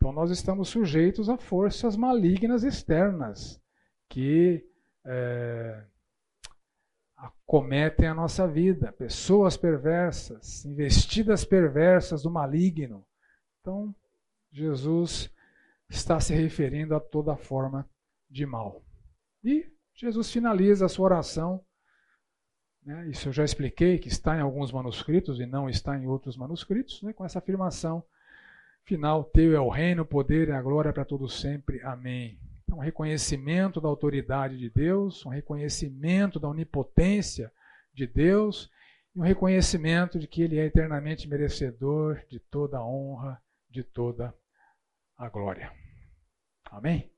então nós estamos sujeitos a forças malignas externas que é, acometem a nossa vida, pessoas perversas, investidas perversas do maligno. Então Jesus está se referindo a toda forma de mal. E Jesus finaliza a sua oração. Né, isso eu já expliquei, que está em alguns manuscritos e não está em outros manuscritos, né, com essa afirmação final, teu é o reino, o poder e a glória para todos sempre. Amém. Então, um reconhecimento da autoridade de Deus, um reconhecimento da onipotência de Deus e um reconhecimento de que Ele é eternamente merecedor de toda a honra, de toda a glória. Amém?